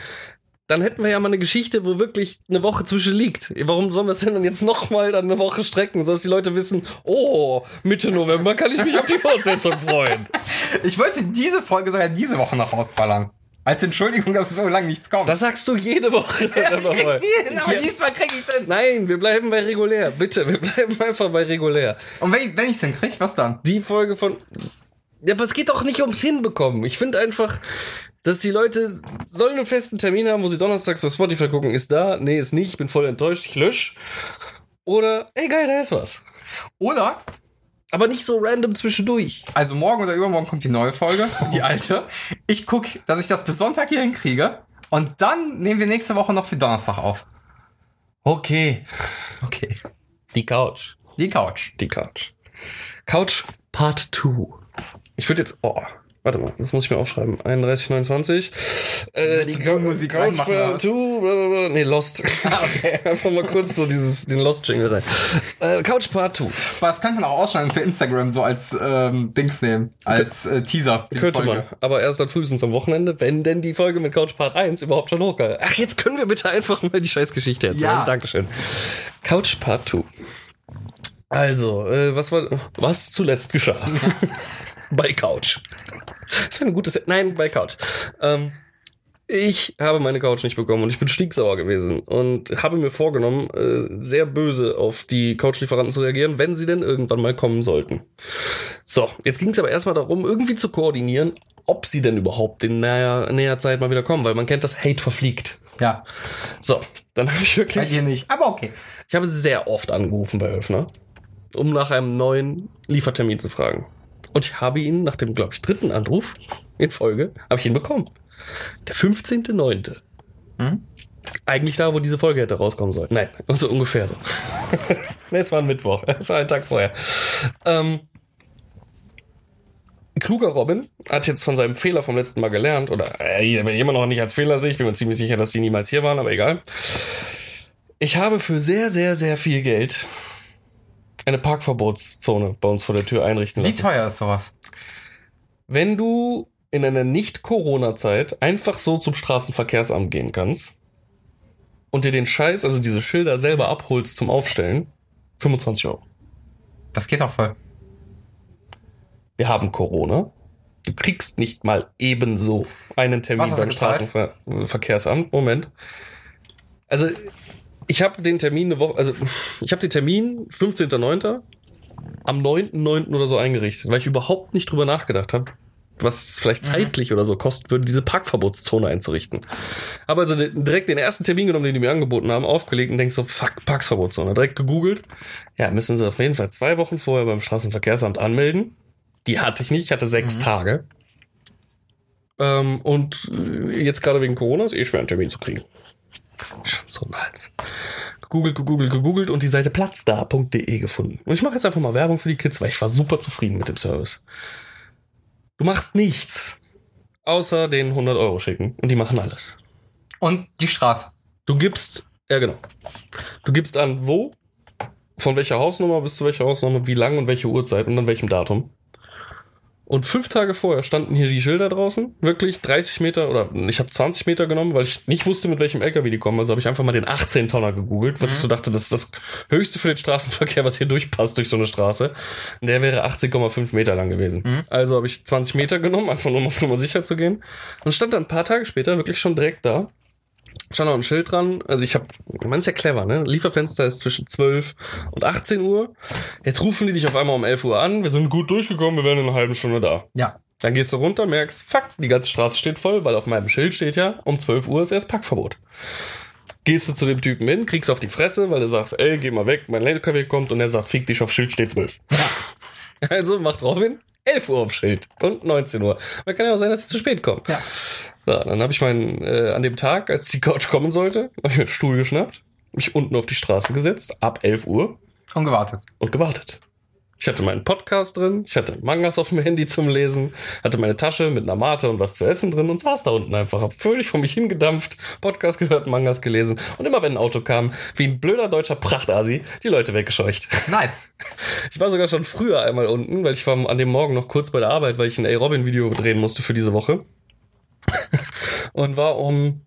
dann hätten wir ja mal eine Geschichte, wo wirklich eine Woche zwischen liegt. Warum sollen wir es denn dann jetzt nochmal dann eine Woche strecken, sodass die Leute wissen, oh, Mitte November kann ich mich auf die Fortsetzung freuen. Ich wollte diese Folge sogar diese Woche noch rausballern. Als Entschuldigung, dass so lange nichts kommt. Das sagst du jede Woche. ja, ich krieg's nie hin, aber Ja. diesmal krieg ich's hin. Nein, wir bleiben bei regulär. Bitte, wir bleiben einfach bei regulär. Und wenn, ich- wenn ich's hinkrieg, was dann? die Folge von. Ja, aber es geht doch nicht ums Hinbekommen. Ich finde einfach, dass die Leute sollen einen festen Termin haben, wo sie donnerstags bei Spotify gucken. Ist da? Nee, ist nicht. Ich bin voll enttäuscht. Ich lösch. Oder, ey, geil, da ist was. Oder, Aber nicht so random zwischendurch. also morgen oder übermorgen kommt die neue Folge, die alte. Ich guck, dass ich das bis Sonntag hier hinkriege. Und dann nehmen wir nächste Woche noch für Donnerstag auf. Okay. Okay. Die Couch. Die Couch. Die Couch. Couch Part 2. Ich würde jetzt. Oh. Warte mal, das muss ich mir aufschreiben. 31, 29. Äh, Willst du Musik Couch? 2. blablabla. Nee, Lost. okay. Einfach mal kurz so dieses, den Lost-Jingle rein. Äh, Couch Part 2. Aber das könnte man auch ausschneiden für Instagram so als ähm, Dings nehmen. Als äh, Teaser. die Könnte Folge. man. Aber erst dann frühestens am Wochenende, wenn denn die Folge mit Couch Part 1 überhaupt schon hochgeht. Ach, jetzt können wir bitte einfach mal die Scheißgeschichte erzählen. Ja. Dankeschön. Couch Part 2. Also, äh, was war, was zuletzt geschah? bei Couch. Das war eine gute, Se nein, bei Couch. Ähm, ich habe meine Couch nicht bekommen und ich bin stinksauer gewesen und habe mir vorgenommen, äh, sehr böse auf die Couchlieferanten zu reagieren, wenn sie denn irgendwann mal kommen sollten. So, jetzt ging es aber erstmal darum, irgendwie zu koordinieren, ob sie denn überhaupt in näher, näher Zeit mal wieder kommen, weil man kennt das Hate verfliegt. Ja. So, dann habe ich Bei wirklich, dir nicht. Aber okay. ich habe sehr oft angerufen bei Höfner, um nach einem neuen Liefertermin zu fragen. Und ich habe ihn nach dem, glaube ich, dritten Anruf in Folge, habe ich ihn bekommen. Der 15.9. Hm? Eigentlich da, wo diese Folge hätte rauskommen sollen. Nein, so ungefähr so. nee, es war ein Mittwoch. Es war ein Tag vorher. Ähm, kluger Robin hat jetzt von seinem Fehler vom letzten Mal gelernt, oder äh, immer noch nicht als Fehler sehe. Ich bin mir ziemlich sicher, dass sie niemals hier waren, aber egal. Ich habe für sehr, sehr, sehr viel Geld eine Parkverbotszone bei uns vor der Tür einrichten Wie lassen. teuer ist sowas? Wenn du in einer Nicht-Corona-Zeit einfach so zum Straßenverkehrsamt gehen kannst und dir den Scheiß, also diese Schilder selber abholst zum Aufstellen, 25 Euro. Das geht auch voll. Wir haben Corona. Du kriegst nicht mal ebenso einen Termin beim? Straßenverkehrsamt. Moment. Also, ich habe den Termin eine Woche, also ich habe den Termin 15.09. am 9.9. oder so eingerichtet, weil ich überhaupt nicht drüber nachgedacht habe, was es vielleicht zeitlich oder so kosten würde, diese Parkverbotszone einzurichten. Aber also direkt den ersten Termin genommen, den die mir angeboten haben, aufgelegt und denk so, fuck, Parkverbotszone. Direkt gegoogelt. Ja, müssen sie auf jeden Fall zwei Wochen vorher beim Straßenverkehrsamt anmelden. Die hatte ich nicht, ich hatte sechs Tage. Ähm, und äh, jetzt gerade wegen Corona ist eh schwer, einen Termin zu kriegen. Schon so Hals. Gegoogelt, gegoogelt, gegoogelt und die Seite platzdar.de gefunden. Und ich mache jetzt einfach mal Werbung für die Kids, weil ich war super zufrieden mit dem Service. Du machst nichts. außer den 100 Euro schicken. Und die machen alles. Und die Straße. Du gibst, ja genau. Du gibst an, wo, von welcher Hausnummer bis zu welcher Hausnummer, wie lang und welche Uhrzeit und an welchem Datum. Und fünf Tage vorher standen hier die Schilder draußen, wirklich 30 Meter oder ich habe 20 Meter genommen, weil ich nicht wusste, mit welchem LKW die kommen. Also habe ich einfach mal den 18 Tonner gegoogelt, was ich so dachte, das ist das höchste für den Straßenverkehr, was hier durchpasst durch so eine Straße. Und der wäre 18,5 Meter lang gewesen. Also habe ich 20 Meter genommen, einfach nur um auf Nummer sicher zu gehen. Und stand dann ein paar Tage später wirklich schon direkt da stand noch ein Schild dran. Also ich habe, man ist ja clever, ne? Lieferfenster ist zwischen 12 und 18 Uhr. Jetzt rufen die dich auf einmal um 11 Uhr an. Wir sind gut durchgekommen, wir werden in einer halben Stunde da. Ja. Dann gehst du runter, merkst, fuck, die ganze Straße steht voll, weil auf meinem Schild steht ja, um 12 Uhr ist erst Packverbot. Gehst du zu dem Typen hin, kriegst auf die Fresse, weil du sagst, ey, geh mal weg, mein LKW kommt und er sagt, fick dich, auf Schild steht 12. Also mach drauf hin, 11 Uhr auf Schild und 19 Uhr. Man kann ja auch sein, dass sie zu spät kommen. Ja. So, dann habe ich meinen, äh, an dem Tag, als die Couch kommen sollte, habe ich mir einen Stuhl geschnappt, mich unten auf die Straße gesetzt, ab 11 Uhr Und gewartet. und gewartet. Ich hatte meinen Podcast drin, ich hatte Mangas auf dem Handy zum Lesen, hatte meine Tasche mit einer Mate und was zu essen drin und saß da unten einfach, hab völlig vor mich hingedampft, Podcast gehört, Mangas gelesen und immer wenn ein Auto kam, wie ein blöder deutscher Prachtasi, die Leute weggescheucht. Nice. Ich war sogar schon früher einmal unten, weil ich war an dem Morgen noch kurz bei der Arbeit, weil ich ein A-Robin-Video drehen musste für diese Woche. und war um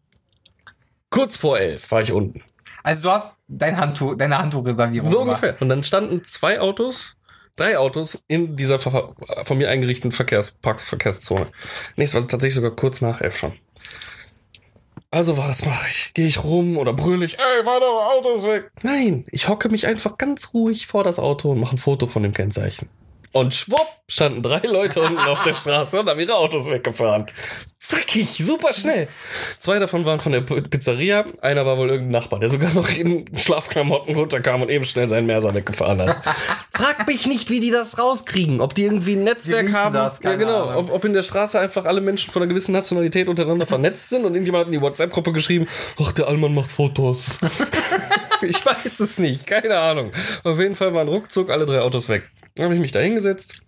kurz vor elf war ich unten. Also du hast dein Handtuch, deine Handtuchreservierung So gemacht. ungefähr. Und dann standen zwei Autos, drei Autos in dieser von mir eingerichteten Verkehrsparks, Verkehrszone. Nee, es war tatsächlich sogar kurz nach elf schon. Also was mache ich? Gehe ich rum oder brülle ich, ey, fahr doch Autos weg? Nein, ich hocke mich einfach ganz ruhig vor das Auto und mache ein Foto von dem Kennzeichen. Und schwupp, standen drei Leute unten auf der Straße und haben ihre Autos weggefahren. Zackig, super schnell. Zwei davon waren von der Pizzeria, einer war wohl irgendein Nachbar, der sogar noch in Schlafklamotten runterkam und eben schnell seinen Merser weggefahren hat. Frag mich nicht, wie die das rauskriegen. Ob die irgendwie ein Netzwerk haben. das, ja, genau. Ob, ob in der Straße einfach alle Menschen von einer gewissen Nationalität untereinander vernetzt sind und irgendjemand hat in die WhatsApp-Gruppe geschrieben, ach, der Allmann macht Fotos. ich weiß es nicht, keine Ahnung. Auf jeden Fall waren ruckzuck alle drei Autos weg. Dann habe ich mich da hingesetzt.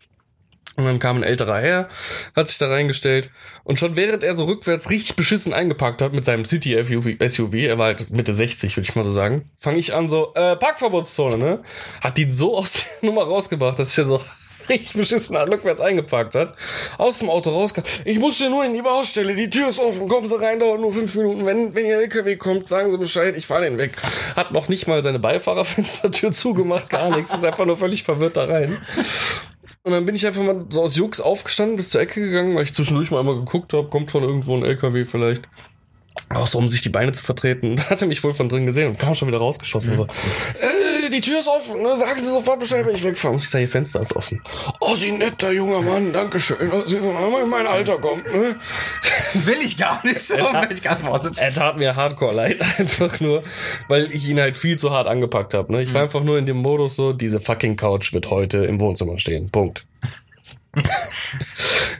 Und dann kam ein älterer Herr, hat sich da reingestellt und schon während er so rückwärts richtig beschissen eingepackt hat mit seinem City SUV, er war halt Mitte 60, würde ich mal so sagen, fange ich an so, äh, Parkverbotszone, ne? Hat die so aus der Nummer rausgebracht, dass er so richtig beschissen rückwärts eingepackt hat, aus dem Auto rauskam. Ich muss hier nur in die Baustelle, die Tür ist offen, kommen Sie rein, dauert nur fünf Minuten. Wenn, wenn Ihr LKW kommt, sagen Sie Bescheid, ich fahre den weg. Hat noch nicht mal seine Beifahrerfenstertür zugemacht, gar nichts, ist einfach nur völlig verwirrt da rein. Und dann bin ich einfach mal so aus Jux aufgestanden, bis zur Ecke gegangen, weil ich zwischendurch mal einmal geguckt habe, kommt von irgendwo ein LKW vielleicht. Auch so, um sich die Beine zu vertreten. Da hat er mich wohl von drin gesehen und kam schon wieder rausgeschossen. So, äh, die Tür ist offen, ne? sagen Sie sofort Bescheid, wenn ich wegfahre. Und ich sage, Ihr Fenster ist offen. Oh, Sie netter junger Mann, Dankeschön. Oh, Sie mal in mein Alter kommt, ne? Will ich gar nicht, so Alter. wenn ich geantwortet. Er tat mir hardcore leid, einfach nur, weil ich ihn halt viel zu hart angepackt habe. Ne? Ich war einfach nur in dem Modus so, diese fucking Couch wird heute im Wohnzimmer stehen. Punkt.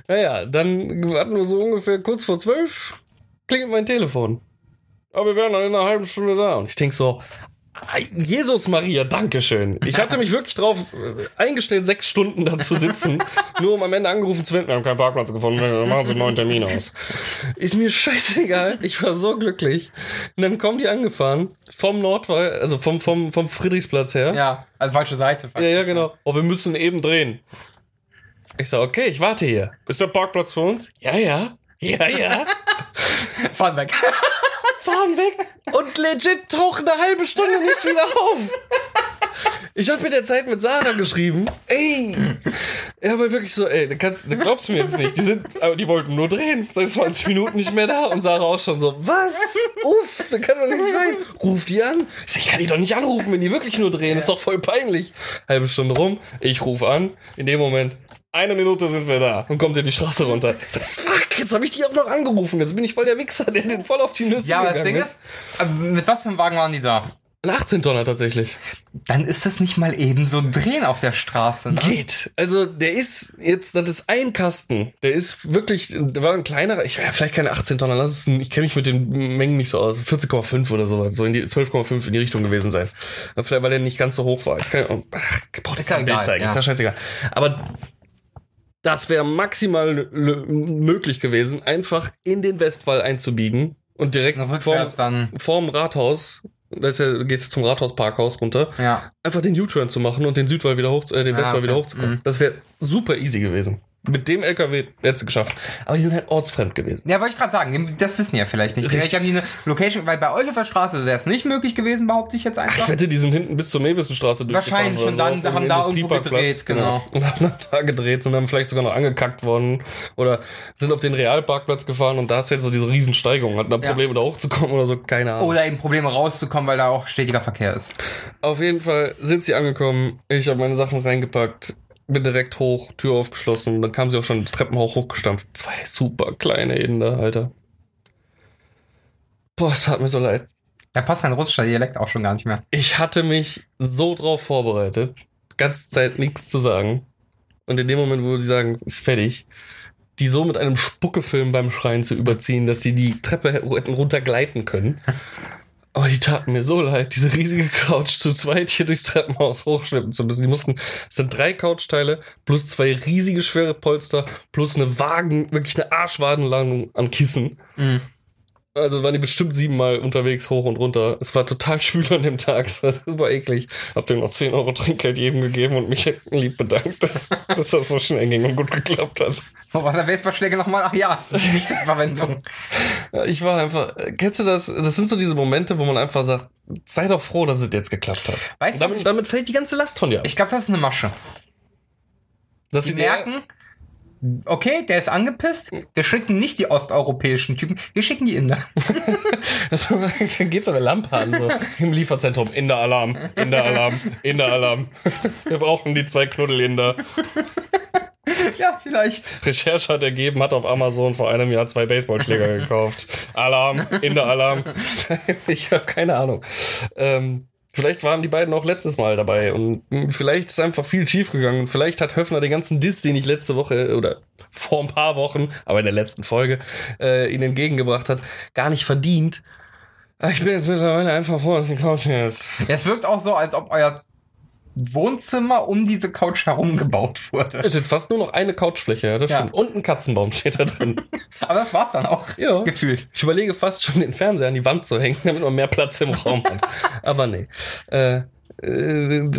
naja, dann hatten wir so ungefähr kurz vor zwölf, klingelt mein Telefon. Aber wir wären dann in einer halben Stunde da. Und ich denk so, Jesus Maria, Dankeschön. Ich hatte mich wirklich drauf äh, eingestellt, sechs Stunden da zu sitzen, nur um am Ende angerufen zu werden. Wir haben keinen Parkplatz gefunden, dann machen Sie einen neuen Termin aus. Ist mir scheißegal. Ich war so glücklich. Und dann kommen die angefahren, vom Nordwall, also vom, vom, vom Friedrichsplatz her. Ja, also falsche Seite. Ja, ja, genau. Oh, wir müssen eben drehen. Ich sag, okay, ich warte hier. Ist der Parkplatz für uns? Ja, ja. Ja, ja. Fahren weg. Fahren weg. Und legit tauchen eine halbe Stunde nicht wieder auf. Ich habe in der Zeit mit Sarah geschrieben. Ey. Ja, aber wirklich so, ey, du kannst, du glaubst mir jetzt nicht. Die sind, aber die wollten nur drehen. Seit 20 Minuten nicht mehr da. Und Sarah auch schon so, was? Uff, das kann doch nicht sein. Ruf die an. Ich, sag, ich kann die doch nicht anrufen, wenn die wirklich nur drehen. ist doch voll peinlich. Halbe Stunde rum. Ich rufe an. In dem Moment, eine Minute sind wir da und kommt ihr die Straße runter. Fuck, jetzt habe ich die auch noch angerufen. Jetzt bin ich voll der Wichser, der den voll auf die Nüsse Ja, aber das gegangen Ding ist, äh, mit was für einem Wagen waren die da? Ein 18 Tonner tatsächlich. Dann ist das nicht mal eben so drehen auf der Straße. Ne? Geht. Also der ist jetzt, das ist ein Kasten. Der ist wirklich, der war ein kleinerer, ich ja, vielleicht keine 18 Tonner, lass es, ein- ich kenne mich mit den Mengen nicht so aus, 14,5 oder so, so in die 12,5 in die Richtung gewesen sein. Vielleicht weil der nicht ganz so hoch war. Ich kann, ach, braucht Ist ja kein Bild egal, zeigen, ja. ist ja scheißegal. Aber Das wäre maximal möglich gewesen, einfach in den Westwall einzubiegen und direkt vorm, dann. vorm Rathaus, da ist ja, gehst du zum Rathausparkhaus runter, Ja. einfach den U-Turn zu machen und den Südwall wieder hoch, äh, den Ah, Westwall okay. wieder hochzukommen. Mhm. Das wäre super easy gewesen. Mit dem LKW hättest du geschafft. Aber die sind halt ortsfremd gewesen. Ja, wollte ich gerade sagen, das wissen ja vielleicht nicht. Richtig. Vielleicht haben die eine Location, weil bei Olhofer Straße wäre es nicht möglich gewesen, behaupte ich jetzt Ach, einfach. ich wette, die sind hinten bis zur Mewissenstraße durchgefahren Wahrscheinlich, oder und dann haben da irgendwo gedreht, genau. Und haben dann da gedreht und dann vielleicht sogar noch angekackt worden. Oder sind auf den Realparkplatz gefahren und da ist jetzt so diese Riesensteigung. Hatten da Ja. Probleme da hochzukommen oder so, keine Ahnung. Oder eben Probleme rauszukommen, weil da auch stetiger Verkehr ist. Auf jeden Fall sind sie angekommen. Ich habe meine Sachen reingepackt, bin direkt hoch, Tür aufgeschlossen. Dann kam sie auch schon die Treppen hoch hochgestampft. Zwei super kleine Inder, Alter. Boah, es tat mir so leid. Da passt dein russischer Dialekt auch schon gar nicht mehr. Ich hatte mich so drauf vorbereitet, ganze Zeit nichts zu sagen. Und in dem Moment, wo die sagen, ist fertig, die so mit einem Spuckefilm beim Schreien zu überziehen, dass die die Treppe hätten runtergleiten können. Aber die taten mir so leid, diese riesige Couch zu zweit hier durchs Treppenhaus hochschleppen zu müssen. Die mussten, es sind drei Couchteile plus zwei riesige schwere Polster plus eine Wagen, wirklich eine Arschwadenladung an Kissen. Mhm. Also waren die bestimmt siebenmal unterwegs, hoch und runter. Es war total schwül an dem Tag. Es war super eklig. Hab dem noch 10 Euro Trinkgeld jedem gegeben und mich lieb bedankt, dass, dass das so schnell ging und gut geklappt hat. Wo war der Baseballschläger nochmal? Ach ja, nicht Verwendung. Ja, Ich war einfach, kennst du das? Das sind so diese Momente, wo man einfach sagt, sei doch froh, dass es jetzt geklappt hat. Weißt du, damit, damit fällt die ganze Last von dir ab. Ich glaube, das ist eine Masche. Dass Die sie merken, okay, der ist angepisst. Wir schicken nicht die osteuropäischen Typen, wir schicken die Inder. Das, dann geht's aber Lampe an, so im Lieferzentrum. In der Alarm, in der Alarm, in der Alarm. Wir brauchen die zwei Knuddel in der. ja, vielleicht. Recherche hat ergeben, hat auf Amazon vor einem Jahr zwei Baseballschläger gekauft. Alarm, in der Alarm. ich habe keine Ahnung. Ähm, vielleicht waren die beiden auch letztes Mal dabei und vielleicht ist einfach viel schief gegangen. Vielleicht hat Höfner den ganzen Diss, den ich letzte Woche oder vor ein paar Wochen, aber in der letzten Folge, äh, ihnen entgegengebracht hat, gar nicht verdient. Ich bin jetzt mittlerweile einfach froh, dass die Couch hier ist. Es wirkt auch so, als ob euer Wohnzimmer um diese Couch herum gebaut wurde. Ist jetzt fast nur noch eine Couchfläche, ja, das Ja. stimmt. Und ein Katzenbaum steht da drin. Aber das war's dann auch. Ja. Gefühlt. Ich überlege fast schon, den Fernseher an die Wand zu hängen, damit man mehr Platz im Raum hat. Aber nee. Äh, äh,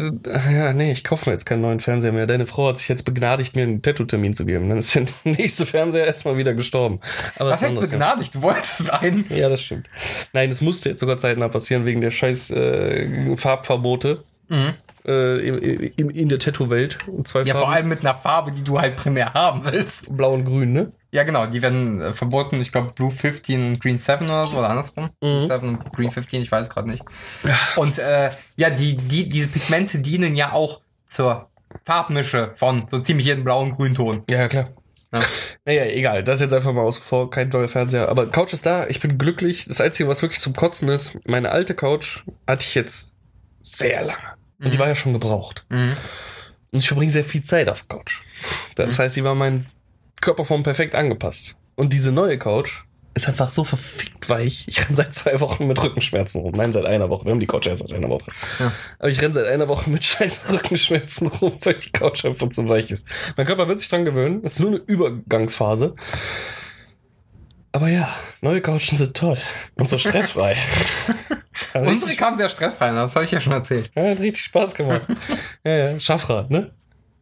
ja, nee, ich kaufe mir jetzt keinen neuen Fernseher mehr. Deine Frau hat sich jetzt begnadigt, mir einen Tattoo-Termin zu geben. Dann ist der nächste Fernseher erstmal wieder gestorm. Aber Was heißt anders, begnadigt? Du wolltest einen. Ja. ja, das stimmt. Nein, es musste jetzt sogar zeitnah passieren wegen der scheiß äh, Farbverbote Mhm. Äh, in, in, in der Tattoo-Welt. Und Zwei Ja, vor allem mit einer Farbe, die du halt primär haben willst. blau und grün, ne? Ja, genau, die werden äh, verboten. Ich glaube, Blue 15 und Green 7 oder so, oder andersrum. Mhm. 7 und Green 15, ich weiß gerade nicht. Und äh, ja, die, die, diese Pigmente dienen ja auch zur Farbmische von so ziemlich jedem blauen Grünton. Ja, klar. Ja. Naja, egal. Das ist jetzt einfach mal außen vor. Kein neuer Fernseher. Aber Couch ist da. Ich bin glücklich. Das Einzige, was wirklich zum Kotzen ist, meine alte Couch hatte ich jetzt sehr lange. Und die war ja schon gebraucht. Mhm. Und ich verbringe sehr viel Zeit auf Couch. Das heißt, die war mein Körperform perfekt angepasst. Und diese neue Couch ist einfach so verfickt weich. Ich renne seit zwei Wochen mit Rückenschmerzen rum. Nein, seit einer Woche. Wir haben die Couch erst seit einer Woche. Ja. Aber ich renne seit einer Woche mit scheiß Rückenschmerzen rum, weil die Couch einfach zu weich ist. Mein Körper wird sich dran gewöhnen. Es ist nur eine Übergangsphase. Aber ja, neue Couchen sind toll. Und so stressfrei. Unsere richtig, kam sehr stressfrei, das habe ich ja schon erzählt. ja, hat richtig Spaß gemacht. ja, ja, Schaffrad, ne?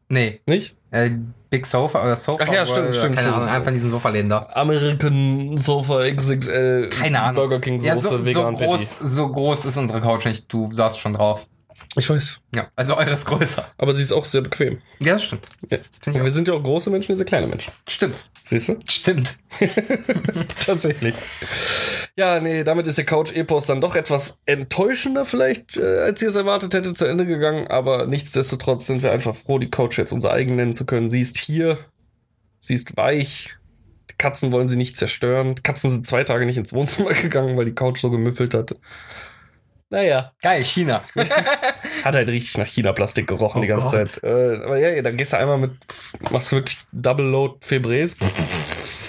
Nee, Nicht? äh, Big Sofa oder Sofa. Ach ja, stimmt, oder, stimmt, Keine stimmt. Ahnung, einfach diesen Sofaläden da. American Sofa XXL. Keine Ahnung. Burger King ja, Soße, so, so, vegan groß, Patty. so groß ist unsere Couch nicht. Du saßt schon drauf. Ich weiß. Ja, also eure ist größer. Aber sie ist auch sehr bequem. Ja, stimmt. Ja. Und wir sind ja auch große Menschen, diese kleine Menschen. Stimmt. Siehst du? Stimmt. Tatsächlich. Ja, nee, damit ist der Couch-Epos dann doch etwas enttäuschender vielleicht, äh, als ihr es erwartet hättet, zu Ende gegangen. Aber nichtsdestotrotz sind wir einfach froh, die Couch jetzt unser eigen nennen zu können. Sie ist hier, sie ist weich. Die Katzen wollen sie nicht zerstören. Die Katzen sind zwei Tage nicht ins Wohnzimmer gegangen, weil die Couch so gemüffelt hat. Naja, Geil, China. hat halt richtig nach China-Plastik gerochen Oh die ganze Gott. Zeit. Äh, aber ja, dann gehst du einmal mit, machst du wirklich Double Load Febreze,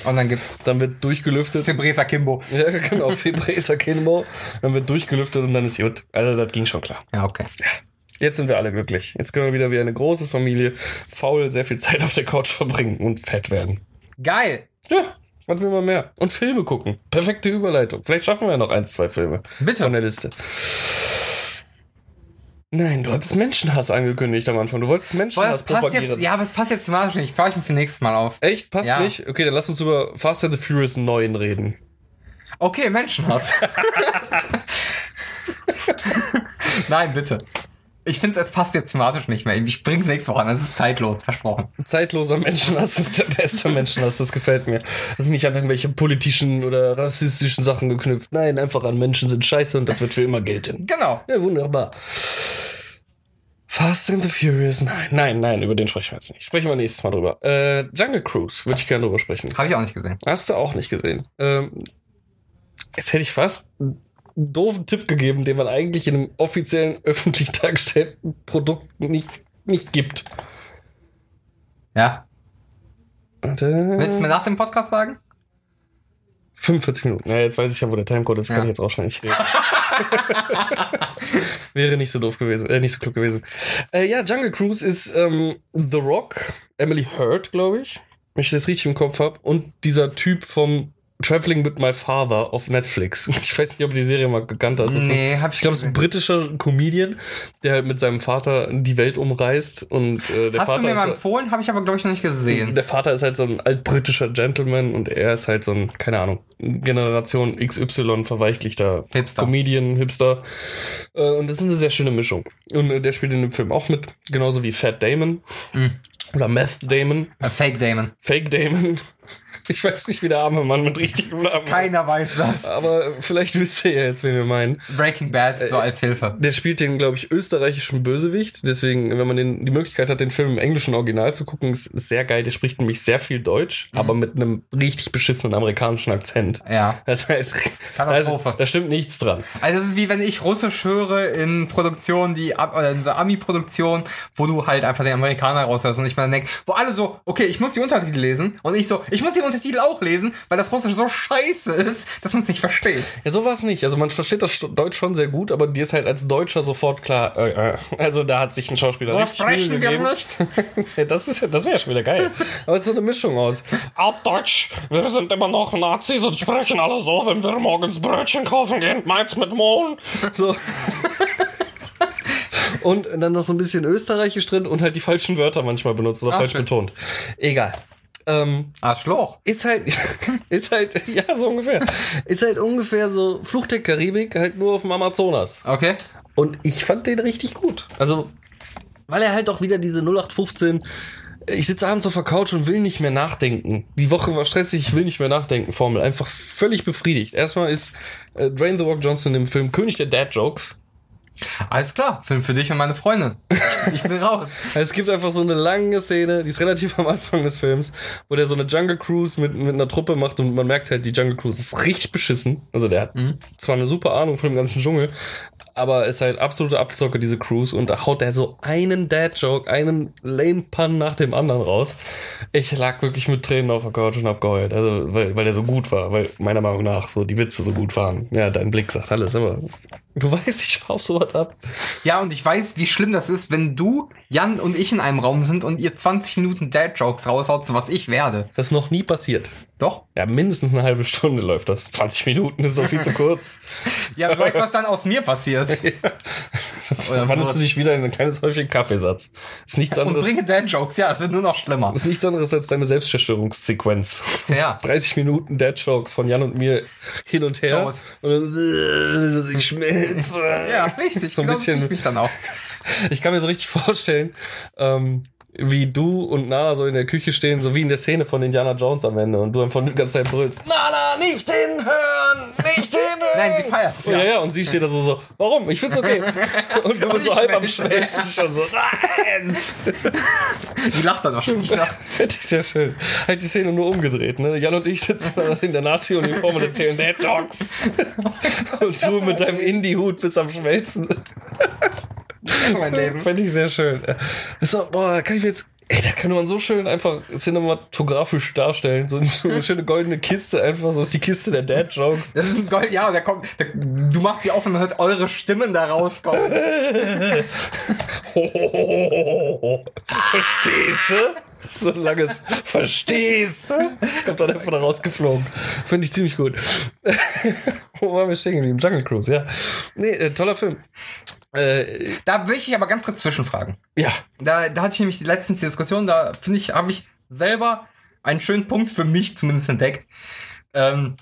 Und dann gibt dann wird durchgelüftet. Febresa Kimbo. Ja, genau, Febreza Kinbo. Dann wird durchgelüftet und dann ist gut. Also das ging schon klar. Ja, okay. Jetzt sind wir alle glücklich. Jetzt können wir wieder wie eine große Familie faul sehr viel Zeit auf der Couch verbringen und fett werden. Geil. Ja, was will man mehr? Und Filme gucken. Perfekte Überleitung. Vielleicht schaffen wir ja noch eins, zwei Filme Bitte. von der Liste. Nein, du hattest Menschenhass angekündigt am Anfang. Du wolltest Boah, Menschenhass passt propagieren. jetzt, ja, aber es passt jetzt thematisch nicht. Ich frage mich für nächstes Mal auf. Echt? Passt Ja. nicht? Okay, dann lass uns über Fast and the Furious 9 reden. Okay, Menschenhass. Nein, bitte. Ich finde, es passt jetzt thematisch nicht mehr. Ich bring's nächste Woche an. Es ist zeitlos, versprochen. Zeitloser Menschenhass ist der beste Menschenhass, das gefällt mir. Das ist nicht an irgendwelche politischen oder rassistischen Sachen geknüpft. Nein, einfach an Menschen sind scheiße und das wird für immer gelten. Genau. Ja, wunderbar. Fast and the Furious, nein, nein, nein, über den sprechen wir jetzt nicht. Sprechen wir nächstes Mal drüber. Äh, Jungle Cruise, würde ich gerne drüber sprechen. Habe ich auch nicht gesehen. Hast du auch nicht gesehen. Ähm, jetzt hätte ich fast einen doofen Tipp gegeben, den man eigentlich in einem offiziellen, öffentlich dargestellten Produkt nicht, nicht gibt. Ja. Warte. Willst du mir nach dem Podcast sagen? 45 Minuten. Ja, jetzt weiß ich ja, wo der Timecode ist, kann Ja. ich jetzt auch schon nicht reden. Wäre nicht so doof gewesen, äh, nicht so klug gewesen. Äh, ja, Jungle Cruise ist ähm, The Rock, Emily Hurt, glaube ich, wenn ich das richtig im Kopf habe, und dieser Typ vom Traveling with My Father auf Netflix. Ich weiß nicht, ob du die Serie mal gekannt ist Nee, hab ich ich glaube, es ist ein britischer Comedian, der halt mit seinem Vater die Welt umreist und äh, der Hast Vater du mir mal empfohlen? Habe ich aber, glaube ich, noch nicht gesehen. der Vater ist halt so ein altbritischer Gentleman und er ist halt so ein, keine Ahnung, Generation XY verweichlichter Hipster. Comedian, Hipster. Äh, Und das ist eine sehr schöne Mischung. Und äh, der spielt in dem Film auch mit, genauso wie Fat Damon. Mhm. Oder Meth Damon, Äh, Fake Damon. Fake Damon. Ich weiß nicht, wie der arme Mann mit richtigem Namen Keiner weiß das. Aber vielleicht wisst ihr ja jetzt, wen wir meinen. Breaking Bad, so Äh, als Hilfe. Der spielt den, glaube ich, österreichischen Bösewicht. Deswegen, wenn man den, die Möglichkeit hat, den Film im englischen Original zu gucken, ist sehr geil. Der spricht nämlich sehr viel Deutsch, Mhm. aber mit einem richtig beschissenen amerikanischen Akzent. Ja. Das heißt, Katastrophe. also, da stimmt nichts dran. Also es ist wie wenn ich Russisch höre in Produktionen, die oder in so Ami-Produktionen, wo du halt einfach den Amerikaner raushörst und ich mir dann denke, wo alle so, okay, ich muss die Untertitel lesen und ich so, ich muss die Untertitel auch lesen, weil das Russisch so scheiße ist, dass man es nicht versteht. Ja, so war es nicht. Also man versteht das Deutsch schon sehr gut, aber dir ist halt als Deutscher sofort klar, äh, äh, also da hat sich ein Schauspieler So richtig sprechen wir nicht. Das ist das wäre schon wieder geil. Aber es ist so eine Mischung aus. Altdeutsch, wir sind immer noch Nazis und sprechen alle so, wenn wir morgens Brötchen kaufen gehen. Meins mit Mohn. So. Und dann noch so ein bisschen Österreichisch drin und halt die falschen Wörter manchmal benutzt oder Ah, falsch schön. betont. Egal. Ähm, Arschloch. ist halt, ist halt, ja, so ungefähr. Ist halt ungefähr so Flucht der Karibik, halt nur auf dem Amazonas. Okay. Und ich fand den richtig gut. Also, weil er halt auch wieder diese 0815 ich sitze abends auf der Couch und will nicht mehr nachdenken. Die Woche war stressig, ich will nicht mehr nachdenken. Formel einfach völlig befriedigt. Erstmal ist äh, Dwayne The Rock Johnson im Film König der Dad Jokes. Alles klar, Film für dich und meine Freundin. Ich bin raus. Es gibt einfach so eine lange Szene, die ist relativ am Anfang des Films, wo der so eine Jungle Cruise mit, mit einer Truppe macht und man merkt halt, die Jungle Cruise ist richtig beschissen. Also der hat zwar eine super Ahnung von dem ganzen Dschungel, aber ist halt absolute Abzocke, diese Cruise. Und da haut der so einen Dad-Joke, einen Lame-Pun nach dem anderen raus. Ich lag wirklich mit Tränen auf der Couch und hab geheult. Also, weil, weil der so gut war, weil meiner Meinung nach so die Witze so gut waren. Ja, dein Blick sagt alles, aber du weißt, ich fahr auf sowas ab. Ja, und ich weiß, wie schlimm das ist, wenn du, Jan und ich in einem Raum sind und ihr 20 Minuten Dad-Jokes raushaut, so was ich werde. Das ist noch nie passiert. Doch? Ja, mindestens eine halbe Stunde läuft das. 20 Minuten ist so viel zu kurz. Ja, du weißt, was dann aus mir passiert. Dann wandelst du dich wieder in ein kleines Häufchen Kaffeesatz. Ist nichts Und anderes, bringe Dad-Jokes, ja, es wird nur noch schlimmer. ist nichts anderes als deine Selbstzerstörungssequenz. Ja. 30 Minuten Dad-Jokes von Jan und mir hin und her. Und dann, äh, schmelze. Ja, richtig. So ein genau bisschen- ich mich dann auch. Ich kann mir so richtig vorstellen, ähm, wie du und Nana so in der Küche stehen, so wie in der Szene von Indiana Jones am Ende und du einfach die ganze Zeit brüllst. Nana, nicht hinhören! Nicht hinhören! Nein, sie feiert's, ja. ja. ja, und sie steht da so, so, warum? Ich find's okay. Und du bist so ich halb am. Schmelzen schon so, nein! Die lacht dann wahrscheinlich nach. Fände ich sehr schön. Halt die Szene nur umgedreht, ne? Jan und ich sitzen da in der Nazi-Uniform und erzählen Dad Jokes. Und du mit deinem Indie-Hut bist am Schmelzen. Mein Leben. Fände ich sehr schön. So, boah, kann ich mir jetzt Ey, da kann man so schön einfach cinematografisch darstellen. So eine, so eine schöne goldene Kiste einfach. So ist die Kiste der Dad-Jokes. Das ist ein Gold, ja, der kommt, der, du machst die auf und man hört eure Stimmen da rauskommen. Verstehst du? So ein langes Verstehst du? Kommt dann einfach da rausgeflogen. Finde ich ziemlich gut. Wo waren wir stehen geblieben? Jungle Cruise, ja. Nee, äh, toller Film. Äh, Da will ich aber ganz kurz zwischenfragen. ja. Da, da hatte ich nämlich letztens die Diskussion, da finde ich, habe ich selber einen schönen Punkt für mich zumindest entdeckt. Ähm,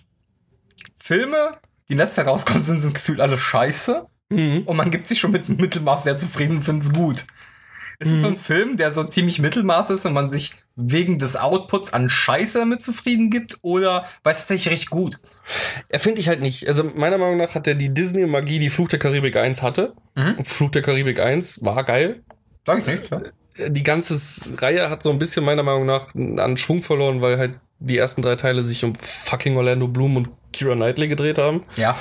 Filme, die in letzter rauskommen, sind, sind gefühlt alle scheiße. Mhm. Und man gibt sich schon mit Mittelmaß sehr zufrieden und findet es gut. Ist es so ein Film, der so ziemlich Mittelmaß ist und man sich wegen des Outputs an Scheiße damit zufrieden gibt? Oder weil es tatsächlich recht gut ist? Er finde ich halt nicht. Also meiner Meinung nach hat er die Disney-Magie, die Fluch der Karibik 1 hatte. Mhm. Fluch der Karibik 1 war geil. Sag ich nicht, ja. Die ganze Reihe hat so ein bisschen meiner Meinung nach an Schwung verloren, weil halt die ersten drei Teile sich um fucking Orlando Bloom und Kira Knightley gedreht haben. Ja.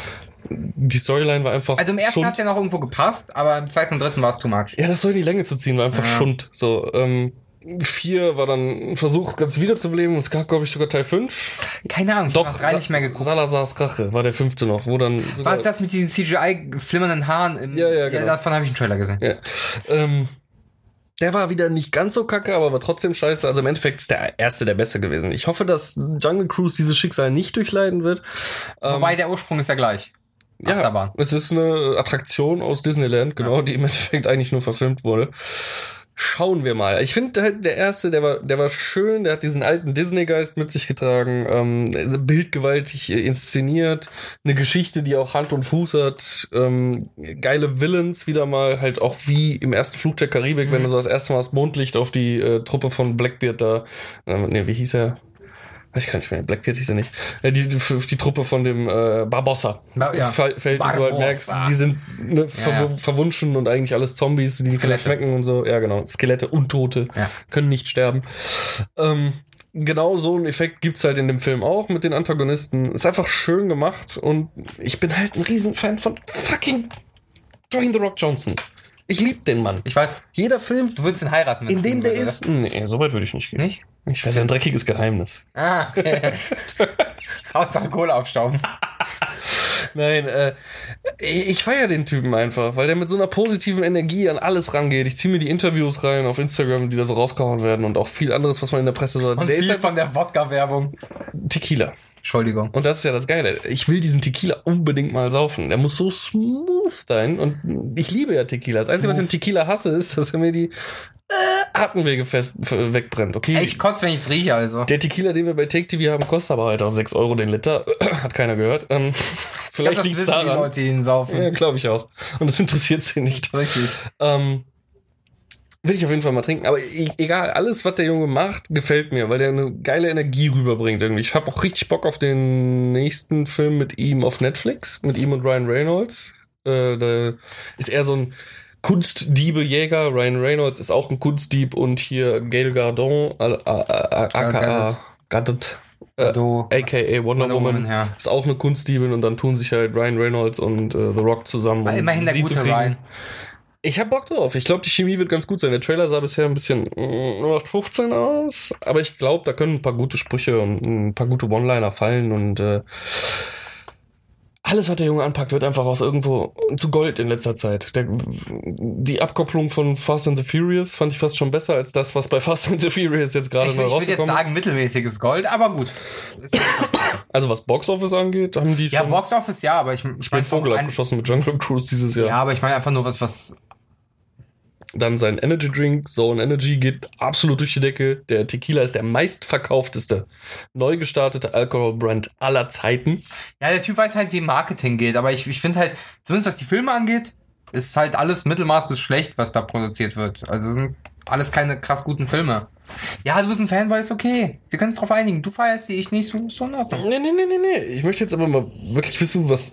Die Storyline war einfach Also im ersten hat es ja noch irgendwo gepasst, aber im zweiten und dritten war es too much. Ja, das soll in die Länge zu ziehen, war einfach Ja. Schund. So, ähm, vier war dann ein Versuch, ganz wiederzubeleben. Es gab, glaube ich, sogar Teil fünf. Keine Ahnung, ich Doch, hab noch rein nicht mehr geguckt. Salazars Rache war der fünfte noch, wo dann sogar, Was ist das mit diesen CGI-flimmernden Haaren? Im, Ja, ja, genau. davon habe ich einen Trailer gesehen. Ja. Ähm, der war wieder nicht ganz so kacke, aber war trotzdem scheiße. Also im Endeffekt ist der erste der beste gewesen. Ich hoffe, dass Jungle Cruise dieses Schicksal nicht durchleiden wird. Wobei der Ursprung ist ja gleich. Ja, Achterbahn. es ist eine Attraktion aus Disneyland, genau, die im Endeffekt eigentlich nur verfilmt wurde. Schauen wir mal. Ich finde halt der erste, der war, der war schön, der hat diesen alten Disney-Geist mit sich getragen, ähm, bildgewaltig äh, inszeniert, eine Geschichte, die auch Hand und Fuß hat, ähm, geile Villains wieder mal, halt auch wie im ersten Flug der Karibik, wenn du so das erste Mal das Mondlicht auf die äh, Truppe von Blackbeard da, äh, nee, wie hieß er? Weiß ich gar nicht mehr, Blackbeard hieß er nicht. Äh, die, die, die Truppe von dem äh, Barbossa. Ba- ja. Fällt, und du halt merkst, die sind ne, ver Ja, verwunschen und eigentlich alles Zombies, die Skelette. schmecken und so. Ja, genau. Skelette, Untote, Ja. können nicht sterben. Ähm, genau so einen Effekt gibt's halt in dem Film auch mit den Antagonisten. Ist einfach schön gemacht und ich bin halt ein Riesenfan von fucking Dwayne The Rock Johnson. Ich lieb den Mann. Ich weiß, Jeder Film, du würdest ihn heiraten. in dem der oder? ist. Nee, so weit würde ich nicht gehen. Nicht? Ich weiß ein dreckiges Geheimnis. Ah, okay. Hauptsache Kohle aufstauben. Nein, äh, ich feiere den Typen einfach, weil der mit so einer positiven Energie an alles rangeht. Ich ziehe mir die Interviews rein auf Instagram, die da so rausgehauen werden und auch viel anderes, was man in der Presse so. Und der ist viel einfach von der Wodka-Werbung. Tequila. Entschuldigung. Und das ist ja das Geile. Ich will diesen Tequila unbedingt mal saufen. Der muss so smooth sein. Und ich liebe ja Tequila. Das Einzige, was ich an Tequila hasse, ist, dass er mir die äh, Atemwege fest, wegbrennt. Okay. Ich kotze, wenn ich es rieche, also. der Tequila, den wir bei Take TV haben, kostet aber halt auch 6 Euro den Liter. Hat keiner gehört. Ähm, Ich vielleicht das liegt's wissen die daran. Leute, die ihn saufen. Ja, glaube ich auch. Und das interessiert sie nicht. Richtig. Ähm, will ich auf jeden Fall mal trinken. Aber e egal, alles, was der Junge macht, gefällt mir, weil der eine geile Energie rüberbringt irgendwie. Ich habe auch richtig Bock auf den nächsten Film mit ihm auf Netflix, mit ihm und Ryan Reynolds. Äh, da ist er so ein Kunstdiebe-Jäger. Ryan Reynolds ist auch ein Kunstdieb und hier Gail Gardon, aka Gadot, äh, aka Wonder, Woman, ja. ist auch eine Kunstdiebin und dann tun sich halt Ryan Reynolds und äh, The Rock zusammen. Um immerhin der gute. Ryan. Ich hab Bock drauf. Ich glaube, die Chemie wird ganz gut sein. Der Trailer sah bisher ein bisschen mm, 0815 aus, aber ich glaube, da können ein paar gute Sprüche und ein paar gute One-Liner fallen und äh, alles, was der Junge anpackt, wird einfach aus irgendwo zu Gold in letzter Zeit. Der, die Abkopplung von Fast and the Furious fand ich fast schon besser als das, was bei Fast and the Furious jetzt gerade neu will- ich würde jetzt rausgekommen ist. sagen, mittelmäßiges Gold, aber gut. Ist- Also was Box Office angeht, haben die Ja, schon Box Office ja, aber ich, ich meine Vogel abgeschossen mit Jungle Cruise dieses Jahr. Ja, aber ich meine einfach nur was, was. Dann sein Energy Drink, Zone Energy, geht absolut durch die Decke. Der Tequila ist der meistverkaufteste neu gestartete Alkoholbrand aller Zeiten. Ja, der Typ weiß halt, wie Marketing geht, aber ich, ich finde halt, zumindest was die Filme angeht, ist halt alles Mittelmaß bis schlecht, was da produziert wird. Also sind alles keine krass guten Filme. Ja, du bist ein Fanboy, ist okay. Wir können uns drauf einigen. Du feierst die, ich nicht, so ist so in Ordnung. Nee, nee, nee, nee, nee. Ich möchte jetzt aber mal wirklich wissen, was